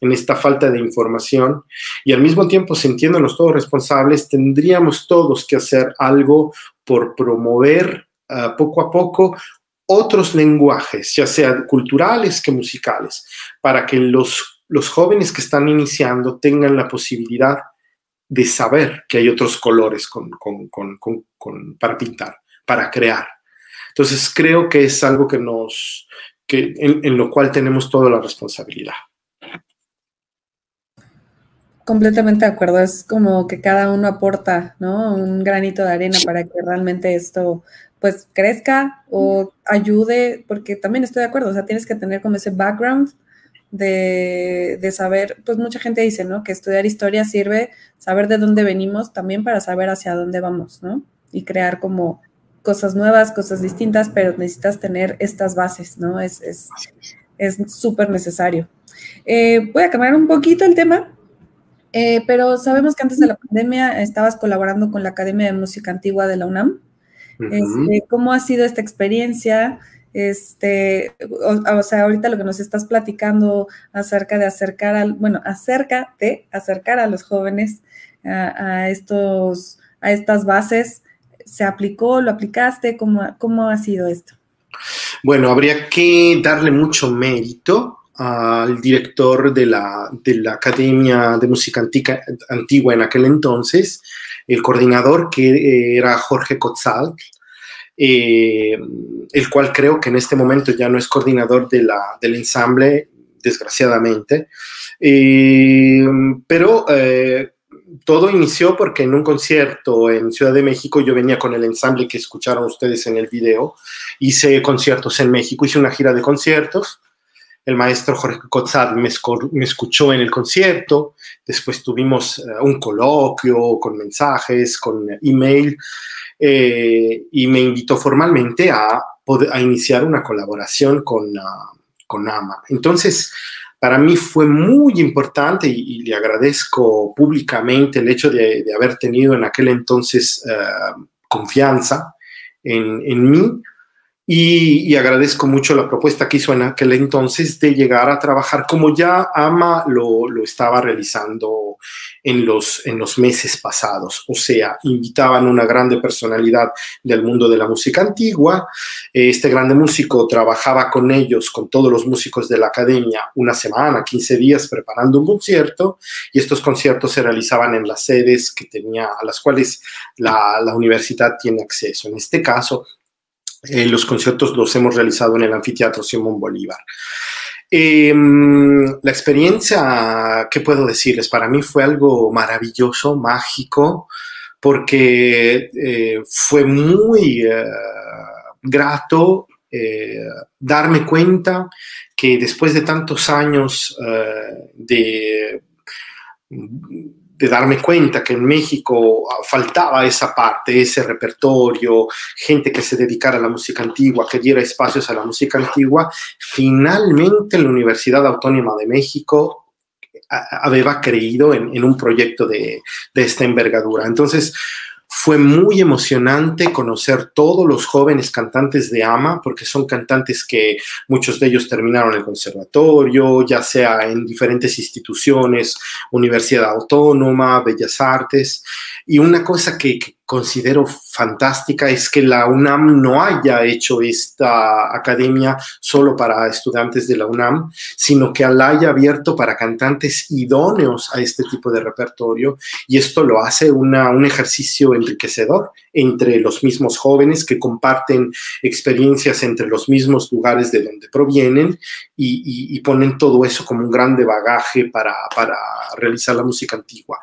en esta falta de información y al mismo tiempo sintiéndonos todos responsables, tendríamos todos que hacer algo por promover ah, poco a poco otros lenguajes, ya sean culturales que musicales, para que los, los jóvenes que están iniciando tengan la posibilidad de saber que hay otros colores con, para pintar, para crear. Entonces creo que es algo que nos, que, en, lo cual tenemos toda la responsabilidad. Completamente de acuerdo, es como que cada uno aporta, ¿no? Un granito de arena para que realmente esto pues crezca o ayude, porque también estoy de acuerdo, o sea, tienes que tener como ese background de, de, saber, pues mucha gente dice, ¿no? Que estudiar historia sirve saber de dónde venimos también para saber hacia dónde vamos, ¿no? Y crear como cosas nuevas, cosas distintas, pero necesitas tener estas bases, ¿no? Es súper es, necesario. Eh, voy a cambiar un poquito el tema, eh, pero sabemos que antes de la pandemia estabas colaborando con la Academia de Música Antigua de la UNAM. Este, ¿Cómo ha sido esta experiencia? Este, o, sea, ahorita lo que nos estás platicando acerca de acercar al, bueno, acerca de acercar a los jóvenes a, estos, a estas bases, ¿se aplicó, lo aplicaste? ¿Cómo, cómo ha sido esto? Bueno, habría que darle mucho mérito al director de la, de la Academia de Música Antica, Antigua en aquel entonces, el coordinador que era Jorge Cotzal, eh, el cual creo que en este momento ya no es coordinador de la, del ensamble, desgraciadamente. Eh, pero eh, todo inició porque en un concierto en Ciudad de México yo venía con el ensamble que escucharon ustedes en el video, hice conciertos en México, hice una gira de conciertos el maestro Jorge Cotzad me, escuchó en el concierto, después tuvimos eh, un coloquio con mensajes, con email, eh, y me invitó formalmente a, iniciar una colaboración con, ah, con AMA. Entonces, para mí fue muy importante y, le agradezco públicamente el hecho de, haber tenido en aquel entonces eh, confianza en, en mí y, agradezco mucho la propuesta que hizo en aquel entonces de llegar a trabajar como ya Ama lo, lo estaba realizando en los, en los meses pasados. O sea, invitaban una grande personalidad del mundo de la música antigua. Este grande músico trabajaba con ellos, con todos los músicos de la academia, una semana, 15 días preparando un concierto y estos conciertos se realizaban en las sedes que tenía, a las cuales la, la universidad tiene acceso. En este caso, eh, los conciertos los hemos realizado en el anfiteatro Simón Bolívar. Em, la experiencia, ¿qué puedo decirles? Para mí fue algo maravilloso, mágico, porque eh, fue muy eh, grato darme cuenta que después de tantos años de de darme cuenta que en México ah, faltaba esa parte, ese repertorio, gente que se dedicara a la música antigua, que diera espacios a la música antigua, finalmente la Universidad Autónoma de México había creído en, un proyecto de, de esta envergadura. Entonces, fue muy emocionante conocer todos los jóvenes cantantes de AMA, porque son cantantes que muchos de ellos terminaron el conservatorio, ya sea en diferentes instituciones, Universidad Autónoma, Bellas Artes. Y una cosa que, considero fantástica es que la UNAM no haya hecho esta academia solo para estudiantes de la UNAM, sino que la haya abierto para cantantes idóneos a este tipo de repertorio y esto lo hace un ejercicio enriquecedor entre los mismos jóvenes que comparten experiencias entre los mismos lugares de donde provienen y, y, ponen todo eso como un grande bagaje para, para realizar la música antigua.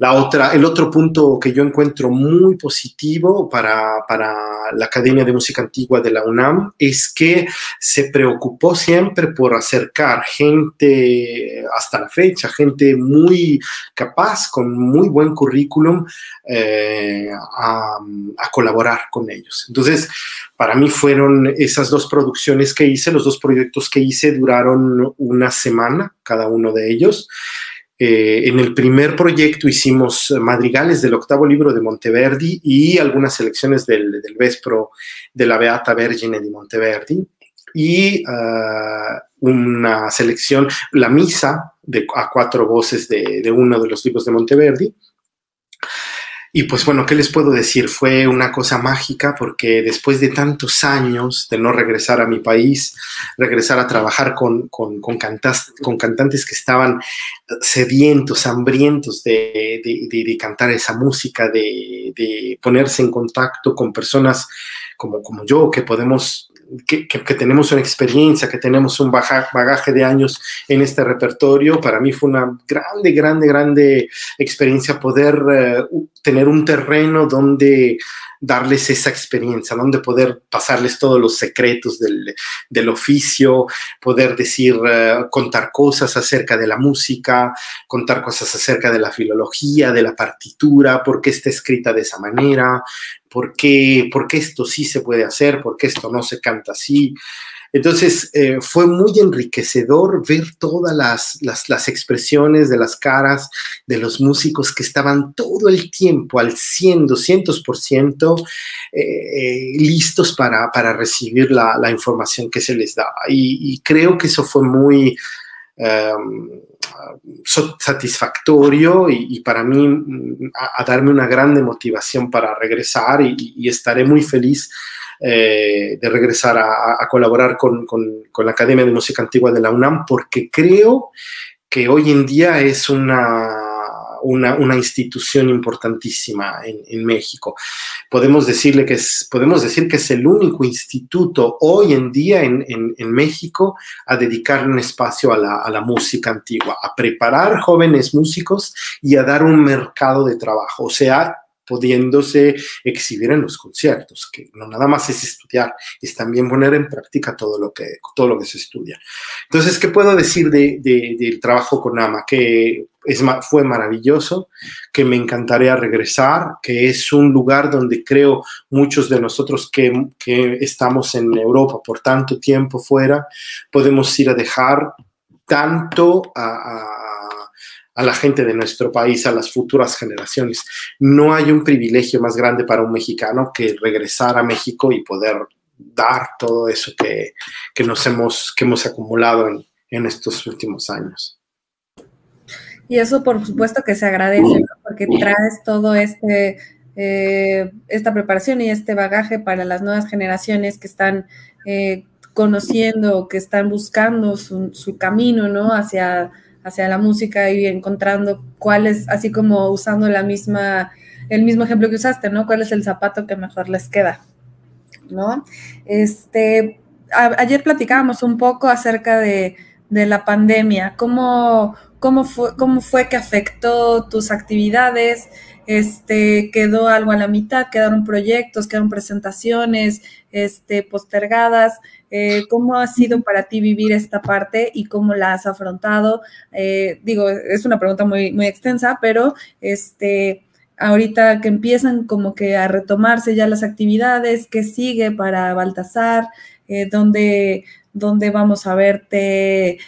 La otra, el otro punto que yo encuentro muy positivo para, para, la Academia de Música Antigua de la UNAM es que se preocupó siempre por acercar gente, hasta la fecha, gente muy capaz, con muy buen currículum, eh, a, a colaborar con ellos. Entonces, para mí fueron esas dos producciones que hice, los dos proyectos que hice duraron una semana, cada uno de ellos. Eh, en el primer proyecto hicimos madrigales del octavo libro de Monteverdi y algunas selecciones del, del Vespro de la Beata Vergine de Monteverdi y ah, una selección, la misa a cuatro voces de, de uno de los libros de Monteverdi. Y pues bueno, ¿qué les puedo decir? Fue una cosa mágica porque después de tantos años de no regresar a mi país, regresar a trabajar con, con, con, con cantantes que estaban sedientos, hambrientos de, de, de, cantar esa música, de, ponerse en contacto con personas como, como yo, que podemos que, tenemos una experiencia, que tenemos un bagaje de años en este repertorio, para mí fue una grande, grande, grande experiencia poder eh, tener un terreno donde darles esa experiencia, donde poder pasarles todos los secretos del, del oficio, poder decir, uh, contar cosas acerca de la música, contar cosas acerca de la filología, de la partitura, por qué está escrita de esa manera, por qué, por qué esto sí se puede hacer, por qué esto no se canta así. Entonces, eh, fue muy enriquecedor ver todas las, las, expresiones de las caras de los músicos que estaban todo el tiempo al 100, 200% eh, eh, listos para, para recibir la, la, información que se les daba. Y, creo que eso fue muy... Um, satisfactorio y, para mí mm, a, darme una grande motivación para regresar y estaré muy feliz eh, de regresar a, colaborar con, con, la Academia de Música Antigua de la UNAM, porque creo que hoy en día es una, una, institución importantísima en, en, México. Podemos, decirle que es, podemos decir que es el único instituto hoy en día en, en, en México a dedicar un espacio a la, a la, música antigua, a preparar jóvenes músicos y a dar un mercado de trabajo. O sea, pudiéndose exhibir en los conciertos, que no nada más es estudiar, es también poner en práctica todo lo que, todo lo que se estudia. Entonces, ¿qué puedo decir de, de, del trabajo con AMA? Que es, fue maravilloso, que me encantaría regresar, que es un lugar donde creo muchos de nosotros que, que estamos en Europa por tanto tiempo fuera, podemos ir a dejar tanto a a la gente de nuestro país, a las futuras generaciones. No hay un privilegio más grande para un mexicano que regresar a México y poder dar todo eso que, que nos hemos, que hemos acumulado en, en, estos últimos años. Y eso por supuesto que se agradece, ¿no? porque traes todo este, eh, esta preparación y este bagaje para las nuevas generaciones que están eh, conociendo, que están buscando su, su camino, ¿no? Hacia hacia la música y encontrando cuál es, así como usando la misma, el mismo ejemplo que usaste, ¿no? ¿Cuál es el zapato que mejor les queda? ¿No? Este, ayer platicábamos un poco acerca de, de la pandemia, cómo, cómo, fue, cómo fue que afectó tus actividades, este, quedó algo a la mitad, quedaron proyectos, quedaron presentaciones, este, postergadas. Eh, ¿Cómo ha sido para ti vivir esta parte y cómo la has afrontado? Eh, digo, es una pregunta muy, muy extensa, pero este, ahorita que empiezan como que a retomarse ya las actividades, ¿qué sigue para Baltasar? Eh, ¿dónde, ¿dónde, vamos a verte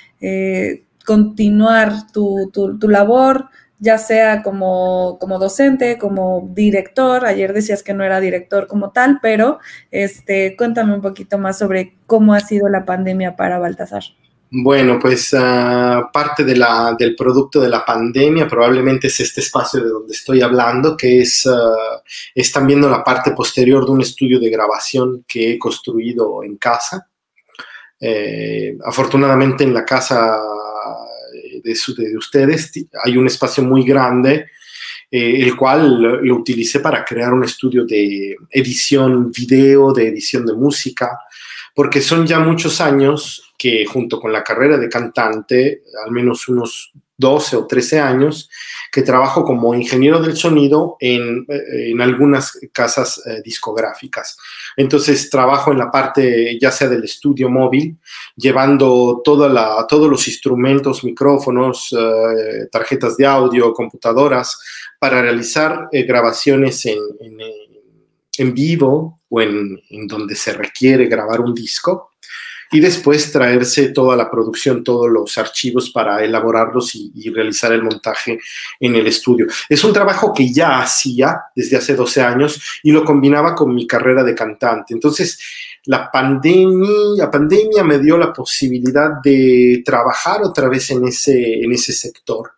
continuar tu, tu, tu labor? Ya sea como, como docente, como director. Ayer decías que no era director como tal, pero este, cuéntame un poquito más sobre cómo ha sido la pandemia para Baltasar. Bueno, pues uh, parte del producto de la pandemia probablemente es este espacio de donde estoy hablando, que es, uh, es también la parte posterior de un estudio de grabación que he construido en casa. Eh, afortunadamente en la casa de, de, ustedes hay un espacio muy grande, eh, el cual lo utilicé para crear un estudio de edición video, de edición de música, porque son ya muchos años que junto con la carrera de cantante, al menos unos 12 o 13 años, que trabajo como ingeniero del sonido en, eh, en algunas casas eh, discográficas. Entonces trabajo en la parte ya sea del estudio móvil, llevando toda la, todos los instrumentos, micrófonos, eh, tarjetas de audio, computadoras, para realizar grabaciones en, en, en, vivo o en, en donde se requiere grabar un disco y después traerse toda la producción, todos los archivos para elaborarlos y, realizar el montaje en el estudio. Es un trabajo que ya hacía desde hace 12 años y lo combinaba con mi carrera de cantante. Entonces, la pandemia, la pandemia me dio la posibilidad de trabajar otra vez en ese, en ese sector.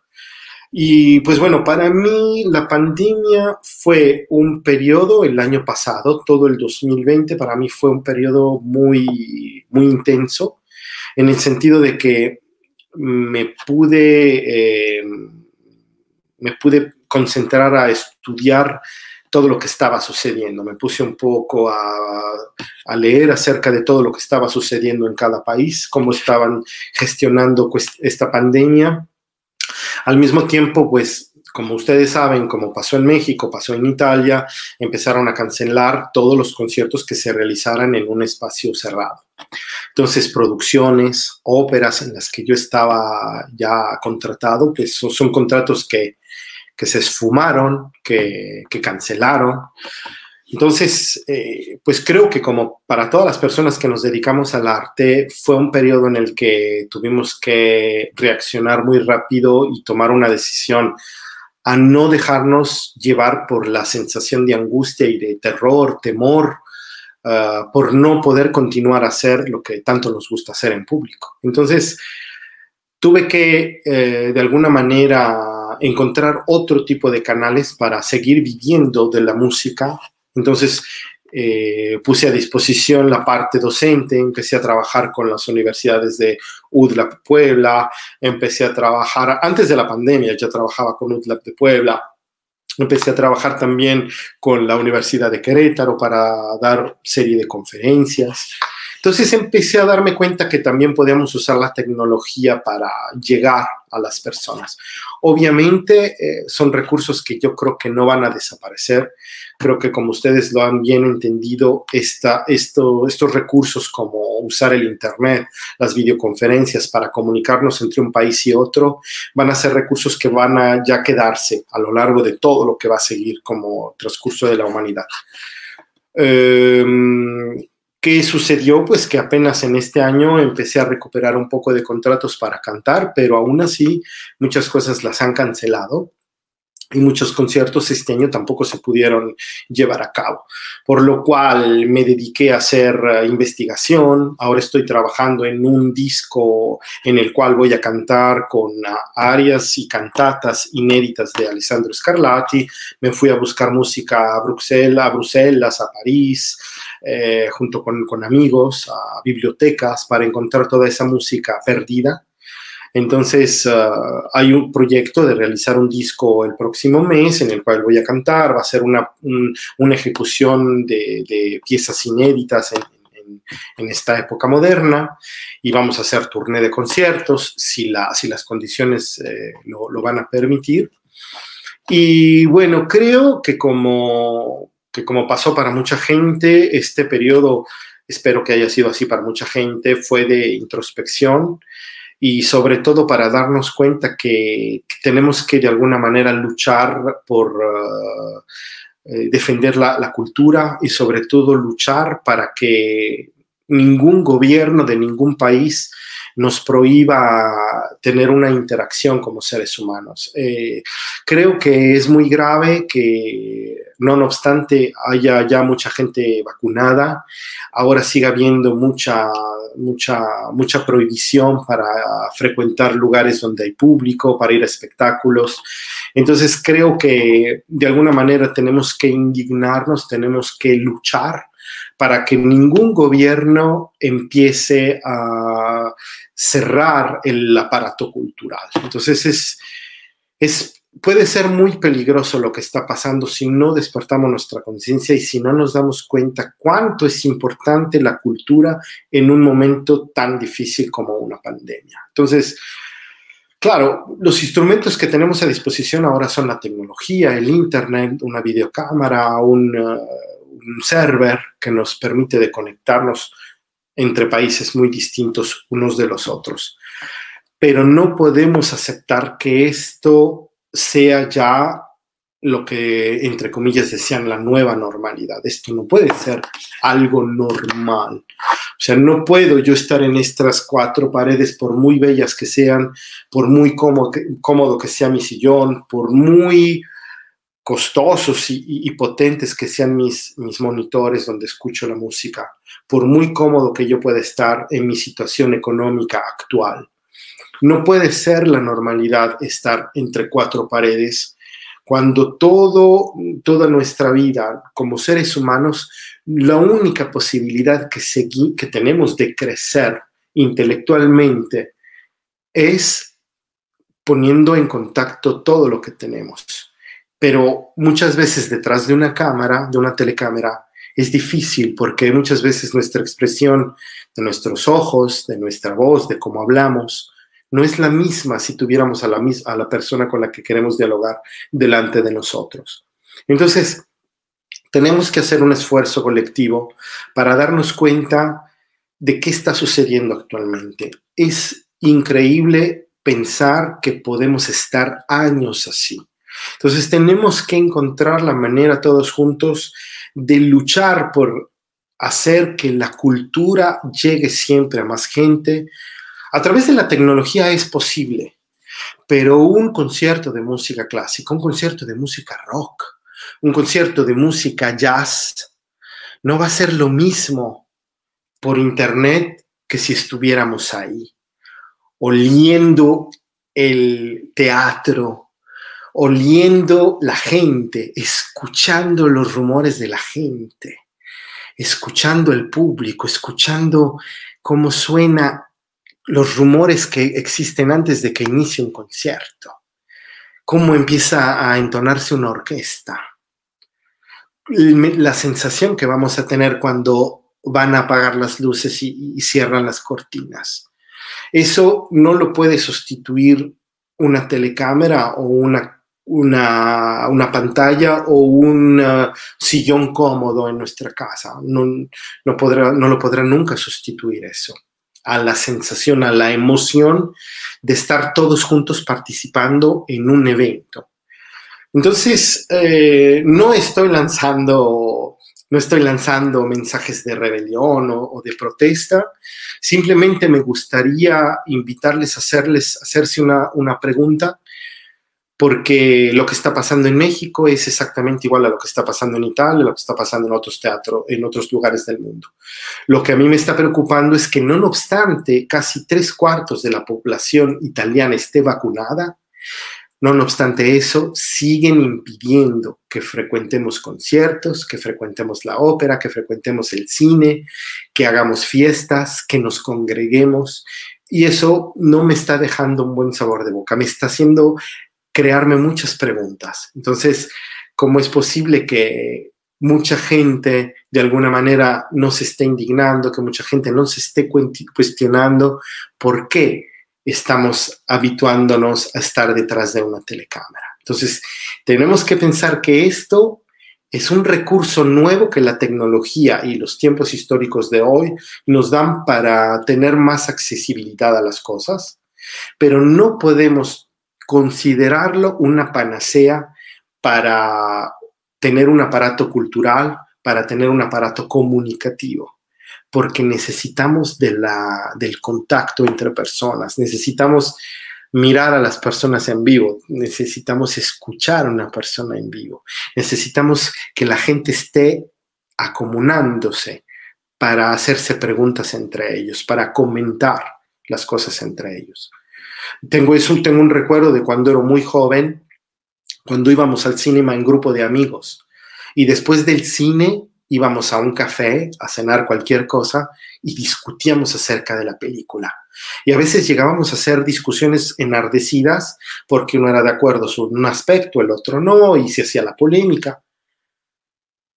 Y pues bueno, para mí la pandemia fue un periodo, el año pasado, todo el 2020, para mí fue un periodo muy, muy intenso, en el sentido de que me pude, eh, me pude concentrar a estudiar todo lo que estaba sucediendo. Me puse un poco a, a, leer acerca de todo lo que estaba sucediendo en cada país, cómo estaban gestionando pues, esta pandemia al mismo tiempo, pues, como ustedes saben, como pasó en México, pasó en Italia, empezaron a cancelar todos los conciertos que se realizaran en un espacio cerrado. Entonces, producciones, óperas en las que yo estaba ya contratado, pues son, son contratos que, que, se esfumaron, que, que cancelaron. Entonces, eh, pues creo que como para todas las personas que nos dedicamos al arte, fue un periodo en el que tuvimos que reaccionar muy rápido y tomar una decisión a no dejarnos llevar por la sensación de angustia y de terror, temor, uh, por no poder continuar a hacer lo que tanto nos gusta hacer en público. Entonces, tuve que, eh, de alguna manera, encontrar otro tipo de canales para seguir viviendo de la música entonces, eh, puse a disposición la parte docente, empecé a trabajar con las universidades de UDLAP Puebla, empecé a trabajar, antes de la pandemia ya trabajaba con UDLAP de Puebla, empecé a trabajar también con la Universidad de Querétaro para dar serie de conferencias. Entonces empecé a darme cuenta que también podíamos usar la tecnología para llegar a las personas. Obviamente eh, son recursos que yo creo que no van a desaparecer. Creo que como ustedes lo han bien entendido, esta, esto, estos recursos como usar el Internet, las videoconferencias para comunicarnos entre un país y otro, van a ser recursos que van a ya quedarse a lo largo de todo lo que va a seguir como transcurso de la humanidad. Eh, ¿Qué sucedió? Pues que apenas en este año empecé a recuperar un poco de contratos para cantar, pero aún así muchas cosas las han cancelado y muchos conciertos este año tampoco se pudieron llevar a cabo. Por lo cual me dediqué a hacer uh, investigación. Ahora estoy trabajando en un disco en el cual voy a cantar con uh, arias y cantatas inéditas de Alessandro Scarlatti. Me fui a buscar música a Bruselas, a, Bruselas, a París, eh, junto con, con amigos, a bibliotecas, para encontrar toda esa música perdida entonces, uh, hay un proyecto de realizar un disco el próximo mes en el cual voy a cantar, va a ser una, un, una ejecución de, de, piezas inéditas en, esta época moderna y vamos a hacer turné de conciertos si, la, si las condiciones eh, lo, lo, van a permitir. Y bueno, creo que como, que como pasó para mucha gente, este periodo, espero que haya sido así para mucha gente, fue de introspección y sobre todo para darnos cuenta que, tenemos que de alguna manera luchar por uh, eh, defender la, la, cultura y sobre todo luchar para que ningún gobierno de ningún país nos prohíba tener una interacción como seres humanos. Eh, creo que es muy grave que no, obstante haya ya mucha gente vacunada, ahora sigue habiendo mucha, mucha, mucha prohibición para frecuentar lugares donde hay público, para ir a espectáculos. Entonces creo que de alguna manera tenemos que indignarnos, tenemos que luchar para que ningún gobierno empiece a cerrar el aparato cultural. Entonces es, es, puede ser muy peligroso lo que está pasando si no despertamos nuestra conciencia y si no nos damos cuenta cuánto es importante la cultura en un momento tan difícil como una pandemia. Entonces, Claro, los instrumentos que tenemos a disposición ahora son la tecnología, el Internet, una videocámara, un, uh, server que nos permite conectarnos entre países muy distintos unos de los otros. Pero no podemos aceptar que esto sea ya lo que, entre comillas, decían la nueva normalidad. Esto no puede ser algo normal. O sea, no puedo yo estar en estas cuatro paredes, por muy bellas que sean, por muy cómodo que, sea mi sillón, por muy costosos y, potentes que sean mis monitores donde escucho la música, por muy cómodo que yo pueda estar en mi situación económica actual. No puede ser la normalidad estar entre cuatro paredes cuando todo, toda nuestra vida como seres humanos, la única posibilidad que, que tenemos de crecer intelectualmente es poniendo en contacto todo lo que tenemos. Pero muchas veces detrás de una cámara, de una telecámara, es difícil porque muchas veces nuestra expresión de nuestros ojos, de nuestra voz, de cómo hablamos, no es la misma si tuviéramos a la, a la persona con la que queremos dialogar delante de nosotros. Entonces, tenemos que hacer un esfuerzo colectivo para darnos cuenta de qué está sucediendo actualmente. Es increíble pensar que podemos estar años así entonces tenemos que encontrar la manera todos juntos de luchar por hacer que la cultura llegue siempre a más gente. A través de la tecnología es posible, pero un concierto de música clásica, un concierto de música rock, un concierto de música jazz, no va a ser lo mismo por internet que si estuviéramos ahí, oliendo el teatro, oliendo la gente, escuchando los rumores de la gente, escuchando el público, escuchando cómo suena los rumores que existen antes de que inicie un concierto, cómo empieza a entonarse una orquesta, la sensación que vamos a tener cuando van a apagar las luces y, cierran las cortinas. Eso no lo puede sustituir una telecámara o una una, una, pantalla o un uh, sillón cómodo en nuestra casa. No, no, podrá, no lo podrá nunca sustituir eso. A la sensación, a la emoción de estar todos juntos participando en un evento. Entonces, eh, no estoy lanzando, no estoy lanzando mensajes de rebelión o, o, de protesta. Simplemente me gustaría invitarles a hacerles, hacerse una, una pregunta porque lo que está pasando en México es exactamente igual a lo que está pasando en Italia, lo que está pasando en otros teatros, en otros lugares del mundo. Lo que a mí me está preocupando es que no obstante casi tres cuartos de la población italiana esté vacunada, no obstante eso, siguen impidiendo que frecuentemos conciertos, que frecuentemos la ópera, que frecuentemos el cine, que hagamos fiestas, que nos congreguemos. Y eso no me está dejando un buen sabor de boca, me está haciendo crearme muchas preguntas. Entonces, ¿cómo es posible que mucha gente de alguna manera no se esté indignando, que mucha gente no se esté cuestionando por qué estamos habituándonos a estar detrás de una telecámara? Entonces, tenemos que pensar que esto es un recurso nuevo que la tecnología y los tiempos históricos de hoy nos dan para tener más accesibilidad a las cosas, pero no podemos considerarlo una panacea para tener un aparato cultural, para tener un aparato comunicativo, porque necesitamos del contacto entre personas, necesitamos mirar a las personas en vivo, necesitamos escuchar a una persona en vivo, necesitamos que la gente esté acomunándose para hacerse preguntas entre ellos, para comentar las cosas entre ellos. Tengo, eso, tengo un recuerdo de cuando era muy joven, cuando íbamos al cine en grupo de amigos y después del cine íbamos a un café a cenar cualquier cosa y discutíamos acerca de la película. Y a veces llegábamos a hacer discusiones enardecidas porque uno era de acuerdo sobre un aspecto, el otro no, y se hacía la polémica.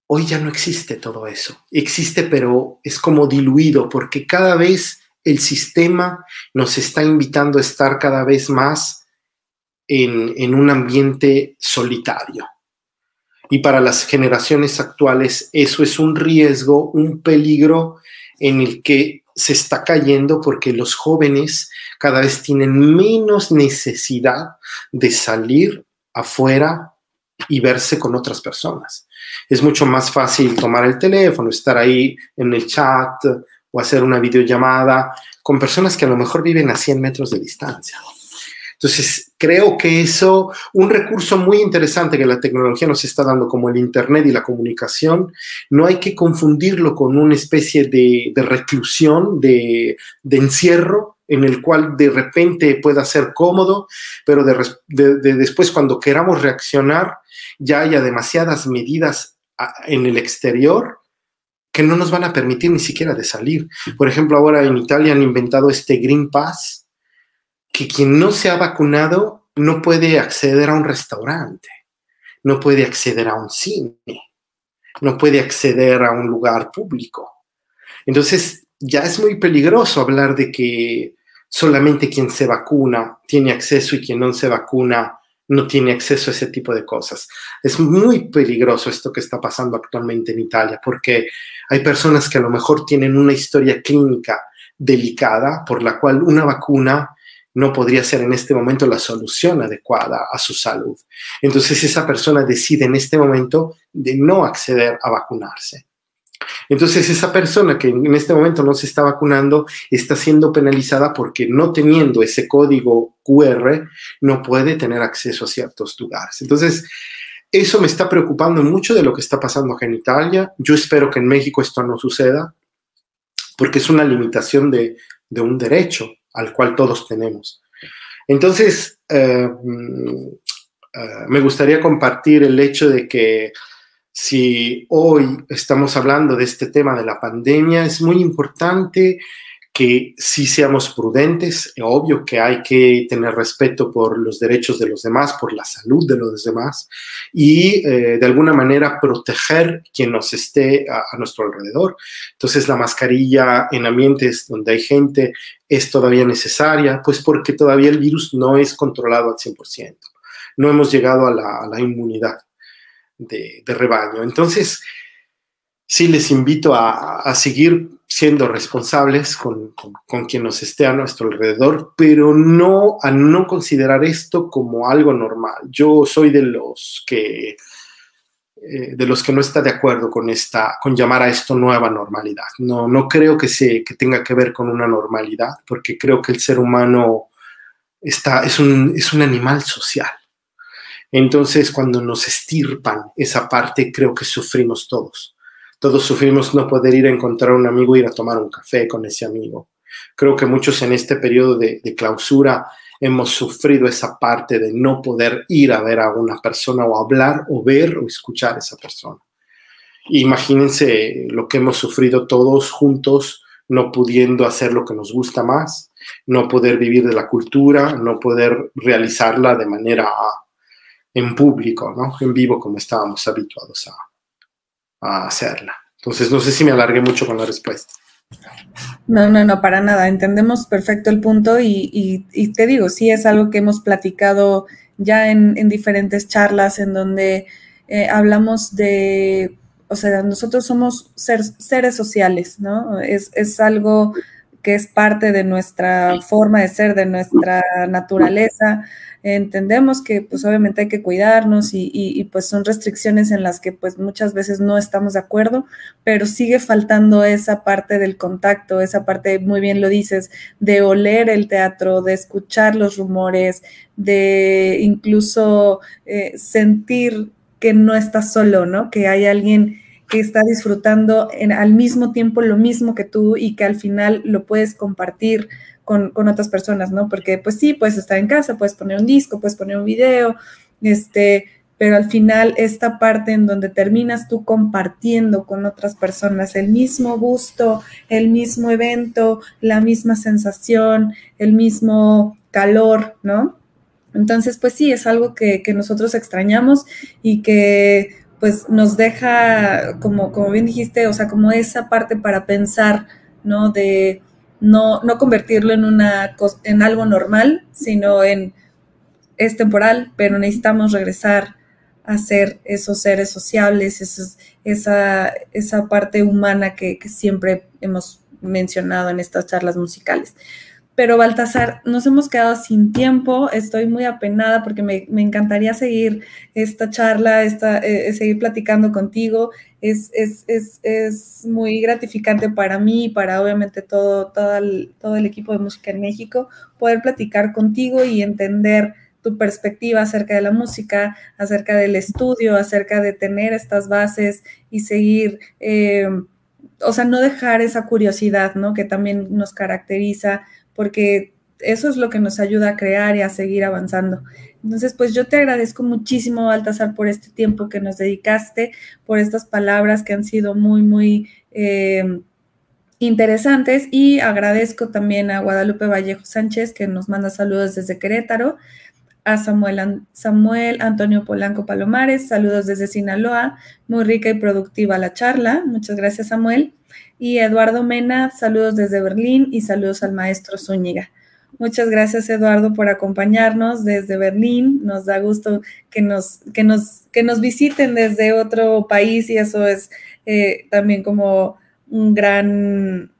Hoy ya no existe todo eso. Existe, pero es como diluido porque cada vez el sistema nos está invitando a estar cada vez más en, un ambiente solitario. Y para las generaciones actuales eso es un riesgo, un peligro en el que se está cayendo porque los jóvenes cada vez tienen menos necesidad de salir afuera y verse con otras personas. Es mucho más fácil tomar el teléfono, estar ahí en el chat o hacer una videollamada con personas que a lo mejor viven a 100 metros de distancia. Entonces, creo que eso, un recurso muy interesante que la tecnología nos está dando, como el Internet y la comunicación, no hay que confundirlo con una especie de, reclusión, de, encierro, en el cual de repente pueda ser cómodo, pero después cuando queramos reaccionar, ya haya demasiadas medidas en el exterior que no nos van a permitir ni siquiera de salir. Por ejemplo, ahora en Italia han inventado este Green Pass, que quien no se ha vacunado no puede acceder a un restaurante, no puede acceder a un cine, no puede acceder a un lugar público. Entonces, ya es muy peligroso hablar de que solamente quien se vacuna tiene acceso y quien no se vacuna no tiene acceso a ese tipo de cosas. Es muy peligroso esto que está pasando actualmente en Italia, porque hay personas que a lo mejor tienen una historia clínica delicada por la cual una vacuna no podría ser en este momento la solución adecuada a su salud. Entonces esa persona decide en este momento de no acceder a vacunarse. Entonces esa persona que en este momento no se está vacunando está siendo penalizada porque no teniendo ese código QR no puede tener acceso a ciertos lugares. Entonces eso me está preocupando mucho de lo que está pasando en Italia. Yo espero que en México esto no suceda porque es una limitación de, de un derecho al cual todos tenemos. Entonces, eh, mm, eh, me gustaría compartir el hecho de que si hoy estamos hablando de este tema de la pandemia, es muy importante que sí seamos prudentes, es obvio que hay que tener respeto por los derechos de los demás, por la salud de los demás y eh, de alguna manera proteger quien nos esté a, nuestro alrededor. Entonces la mascarilla en ambientes donde hay gente es todavía necesaria, pues porque todavía el virus no es controlado al 100%, no hemos llegado a la, inmunidad de, rebaño. Entonces, sí les invito a, a seguir siendo responsables con, quien nos esté a nuestro alrededor, pero no a no considerar esto como algo normal. Yo soy de los que eh, de los que no está de acuerdo con esta, con llamar a esto nueva normalidad. No, no creo que, se, que tenga que ver con una normalidad, porque creo que el ser humano está, es, un, es un animal social. Entonces, cuando nos estirpan esa parte, creo que sufrimos todos todos sufrimos no poder ir a encontrar un amigo, ir a tomar un café con ese amigo. Creo que muchos en este periodo de, clausura hemos sufrido esa parte de no poder ir a ver a una persona o hablar o ver o escuchar a esa persona. Imagínense lo que hemos sufrido todos juntos, no pudiendo hacer lo que nos gusta más, no poder vivir de la cultura, no poder realizarla de manera en público, ¿no? en vivo como estábamos habituados a, a hacerla. Entonces, no sé si me alargué mucho con la respuesta. No, no, no, para nada. Entendemos perfecto el punto y, te digo, sí es algo que hemos platicado ya en, diferentes charlas en donde eh, hablamos de, o sea, nosotros somos seres sociales, ¿no? Es, es algo que es parte de nuestra forma de ser, de nuestra naturaleza. Entendemos que pues obviamente hay que cuidarnos y, pues son restricciones en las que pues muchas veces no estamos de acuerdo, pero sigue faltando esa parte del contacto, esa parte, muy bien lo dices, de oler el teatro, de escuchar los rumores, de incluso eh, sentir que no estás solo, ¿no? Que hay alguien que está disfrutando en, al mismo tiempo lo mismo que tú y que al final lo puedes compartir con, otras personas, ¿no? Porque pues sí, puedes estar en casa, puedes poner un disco, puedes poner un video, este, pero al final esta parte en donde terminas tú compartiendo con otras personas el mismo gusto, el mismo evento, la misma sensación, el mismo calor, ¿no? Entonces, pues sí, es algo que, que nosotros extrañamos y que pues nos deja, como, como bien dijiste, o sea, como esa parte para pensar, ¿no? De no, no convertirlo en, una, en algo normal, sino en, es temporal, pero necesitamos regresar a ser esos seres sociables, esa, esa parte humana que, que siempre hemos mencionado en estas charlas musicales. Pero Baltasar, nos hemos quedado sin tiempo, estoy muy apenada porque me, encantaría seguir esta charla, esta, eh, seguir platicando contigo. Es, es, muy gratificante para mí y para obviamente todo, todo, el, todo el equipo de música en México poder platicar contigo y entender tu perspectiva acerca de la música, acerca del estudio, acerca de tener estas bases y seguir, eh, o sea, no dejar esa curiosidad, ¿no? Que también nos caracteriza porque eso es lo que nos ayuda a crear y a seguir avanzando. Entonces, pues yo te agradezco muchísimo, Baltasar, por este tiempo que nos dedicaste, por estas palabras que han sido muy, muy eh, interesantes y agradezco también a Guadalupe Vallejo Sánchez, que nos manda saludos desde Querétaro, a Samuel, Samuel Antonio Polanco Palomares, saludos desde Sinaloa, muy rica y productiva la charla, muchas gracias Samuel. Y Eduardo Mena, saludos desde Berlín y saludos al maestro Zúñiga. Muchas gracias, Eduardo, por acompañarnos desde Berlín. Nos da gusto que nos, que nos, que nos visiten desde otro país y eso es eh, también como un gran,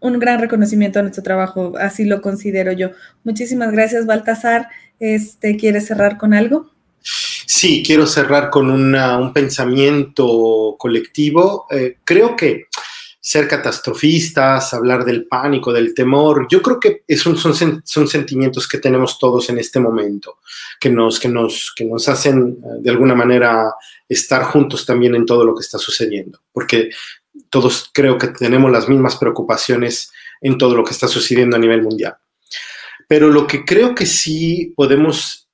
un gran reconocimiento a nuestro trabajo. Así lo considero yo. Muchísimas gracias, Baltasar. Este, ¿Quieres cerrar con algo? Sí, quiero cerrar con un pensamiento colectivo. Eh, creo que ser catastrofistas, hablar del pánico, del temor. Yo creo que son, son, son, sentimientos que tenemos todos en este momento, que nos, que, nos, que nos hacen eh, de alguna manera estar juntos también en todo lo que está sucediendo, porque todos creo que tenemos las mismas preocupaciones en todo lo que está sucediendo a nivel mundial. Pero lo que creo que sí podemos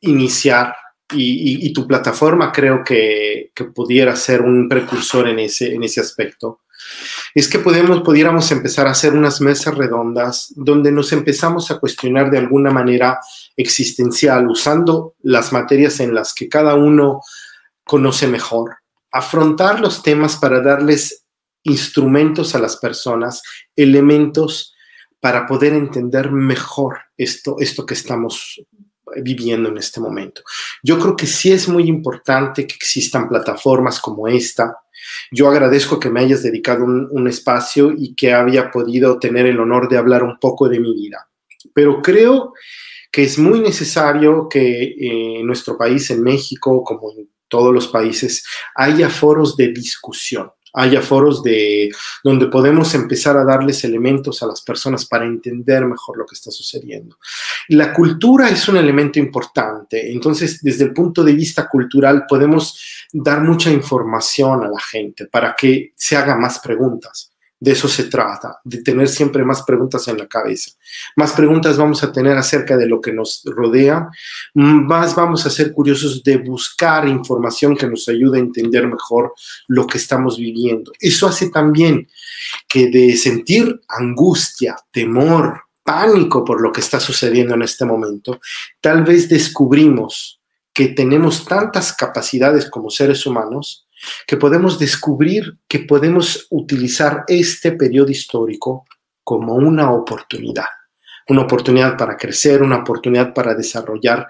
iniciar y, tu plataforma creo que, que, pudiera ser un precursor en ese, en ese aspecto, es que podemos, pudiéramos empezar a hacer unas mesas redondas donde nos empezamos a cuestionar de alguna manera existencial, usando las materias en las que cada uno conoce mejor, afrontar los temas para darles instrumentos a las personas, elementos para poder entender mejor esto, esto que estamos viviendo en este momento. Yo creo que sí es muy importante que existan plataformas como esta, yo agradezco que me hayas dedicado un, espacio y que había podido tener el honor de hablar un poco de mi vida. Pero creo que es muy necesario que eh, en nuestro país, en México, como en todos los países, haya foros de discusión haya foros de donde podemos empezar a darles elementos a las personas para entender mejor lo que está sucediendo. La cultura es un elemento importante, entonces desde el punto de vista cultural podemos dar mucha información a la gente para que se haga más preguntas. De eso se trata, de tener siempre más preguntas en la cabeza. Más preguntas vamos a tener acerca de lo que nos rodea, más vamos a ser curiosos de buscar información que nos ayude a entender mejor lo que estamos viviendo. Eso hace también que de sentir angustia, temor, pánico por lo que está sucediendo en este momento, tal vez descubrimos que tenemos tantas capacidades como seres humanos que podemos descubrir que podemos utilizar este periodo histórico como una oportunidad, una oportunidad para crecer, una oportunidad para desarrollar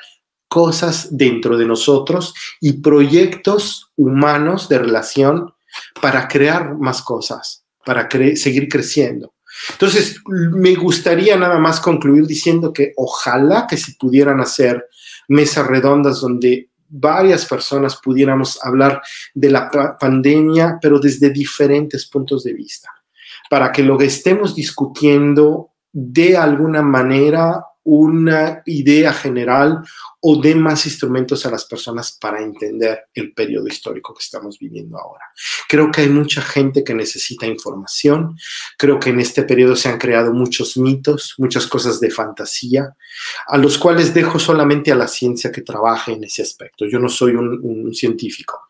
cosas dentro de nosotros y proyectos humanos de relación para crear más cosas, para seguir creciendo. Entonces, me gustaría nada más concluir diciendo que ojalá que se pudieran hacer mesas redondas donde varias personas pudiéramos hablar de la pandemia, pero desde diferentes puntos de vista, para que lo que estemos discutiendo de alguna manera una idea general o dé más instrumentos a las personas para entender el periodo histórico que estamos viviendo ahora. Creo que hay mucha gente que necesita información. Creo que en este periodo se han creado muchos mitos, muchas cosas de fantasía, a los cuales dejo solamente a la ciencia que trabaje en ese aspecto. Yo no soy un, científico.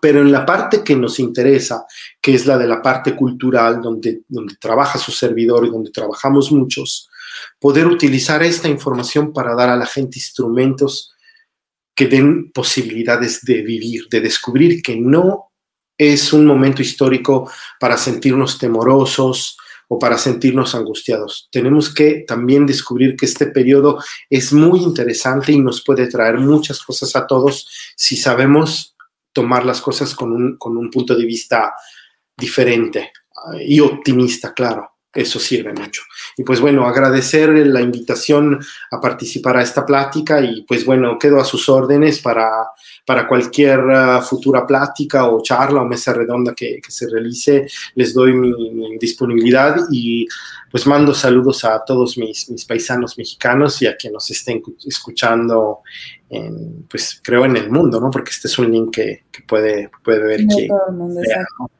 Pero en la parte que nos interesa, que es la de la parte cultural, donde, donde trabaja su servidor y donde trabajamos muchos, poder utilizar esta información para dar a la gente instrumentos que den posibilidades de vivir, de descubrir que no es un momento histórico para sentirnos temorosos o para sentirnos angustiados. Tenemos que también descubrir que este periodo es muy interesante y nos puede traer muchas cosas a todos si sabemos tomar las cosas con un, con un punto de vista diferente y optimista, claro eso sirve mucho. Y pues bueno, agradecer la invitación a participar a esta plática y pues bueno, quedo a sus órdenes para, para cualquier uh, futura plática o charla o mesa redonda que, que se realice. Les doy mi, mi, disponibilidad y pues mando saludos a todos mis, mis paisanos mexicanos y a quienes nos estén escuchando, en, pues creo en el mundo, ¿no? Porque este es un link que, que puede, puede ver No el mundo, sea. ¿no?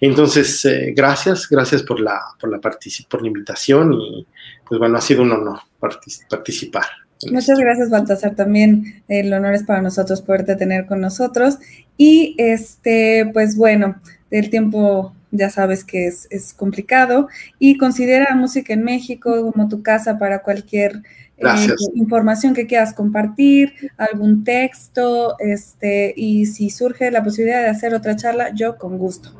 Entonces, eh, gracias, gracias por la, por, la por la invitación y pues bueno, ha sido un honor partic- participar. Muchas gracias, Baltasar. También el honor es para nosotros poderte tener con nosotros. Y este, pues bueno, el tiempo ya sabes que es, es complicado. Y considera Música en México como tu casa para cualquier eh, información que quieras compartir, algún texto, este, y si surge la posibilidad de hacer otra charla, yo con gusto.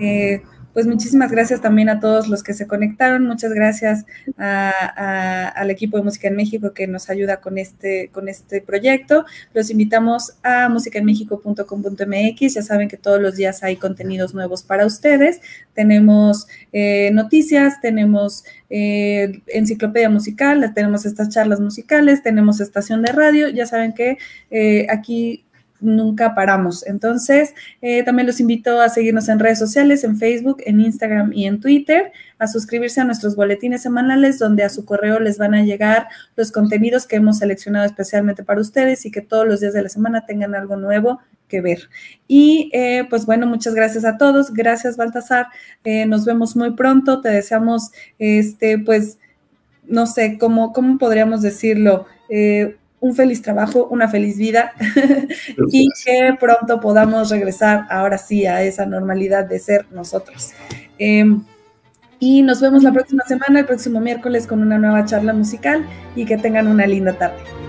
Eh, pues muchísimas gracias también a todos los que se conectaron. Muchas gracias al equipo de Música en México que nos ayuda con este, con este proyecto. Los invitamos a musicaenmexico.com.mx. Ya saben que todos los días hay contenidos nuevos para ustedes. Tenemos eh, noticias, tenemos eh, enciclopedia musical, tenemos estas charlas musicales, tenemos estación de radio. Ya saben que eh, aquí nunca paramos. Entonces, eh, también los invito a seguirnos en redes sociales, en Facebook, en Instagram y en Twitter, a suscribirse a nuestros boletines semanales donde a su correo les van a llegar los contenidos que hemos seleccionado especialmente para ustedes y que todos los días de la semana tengan algo nuevo que ver. Y eh, pues bueno, muchas gracias a todos. Gracias, Baltasar. Eh, nos vemos muy pronto. Te deseamos, este, pues, no sé, ¿cómo, cómo podríamos decirlo? Eh, un feliz trabajo, una feliz vida y que pronto podamos regresar ahora sí a esa normalidad de ser nosotros. Eh, y nos vemos la próxima semana, el próximo miércoles, con una nueva charla musical y que tengan una linda tarde.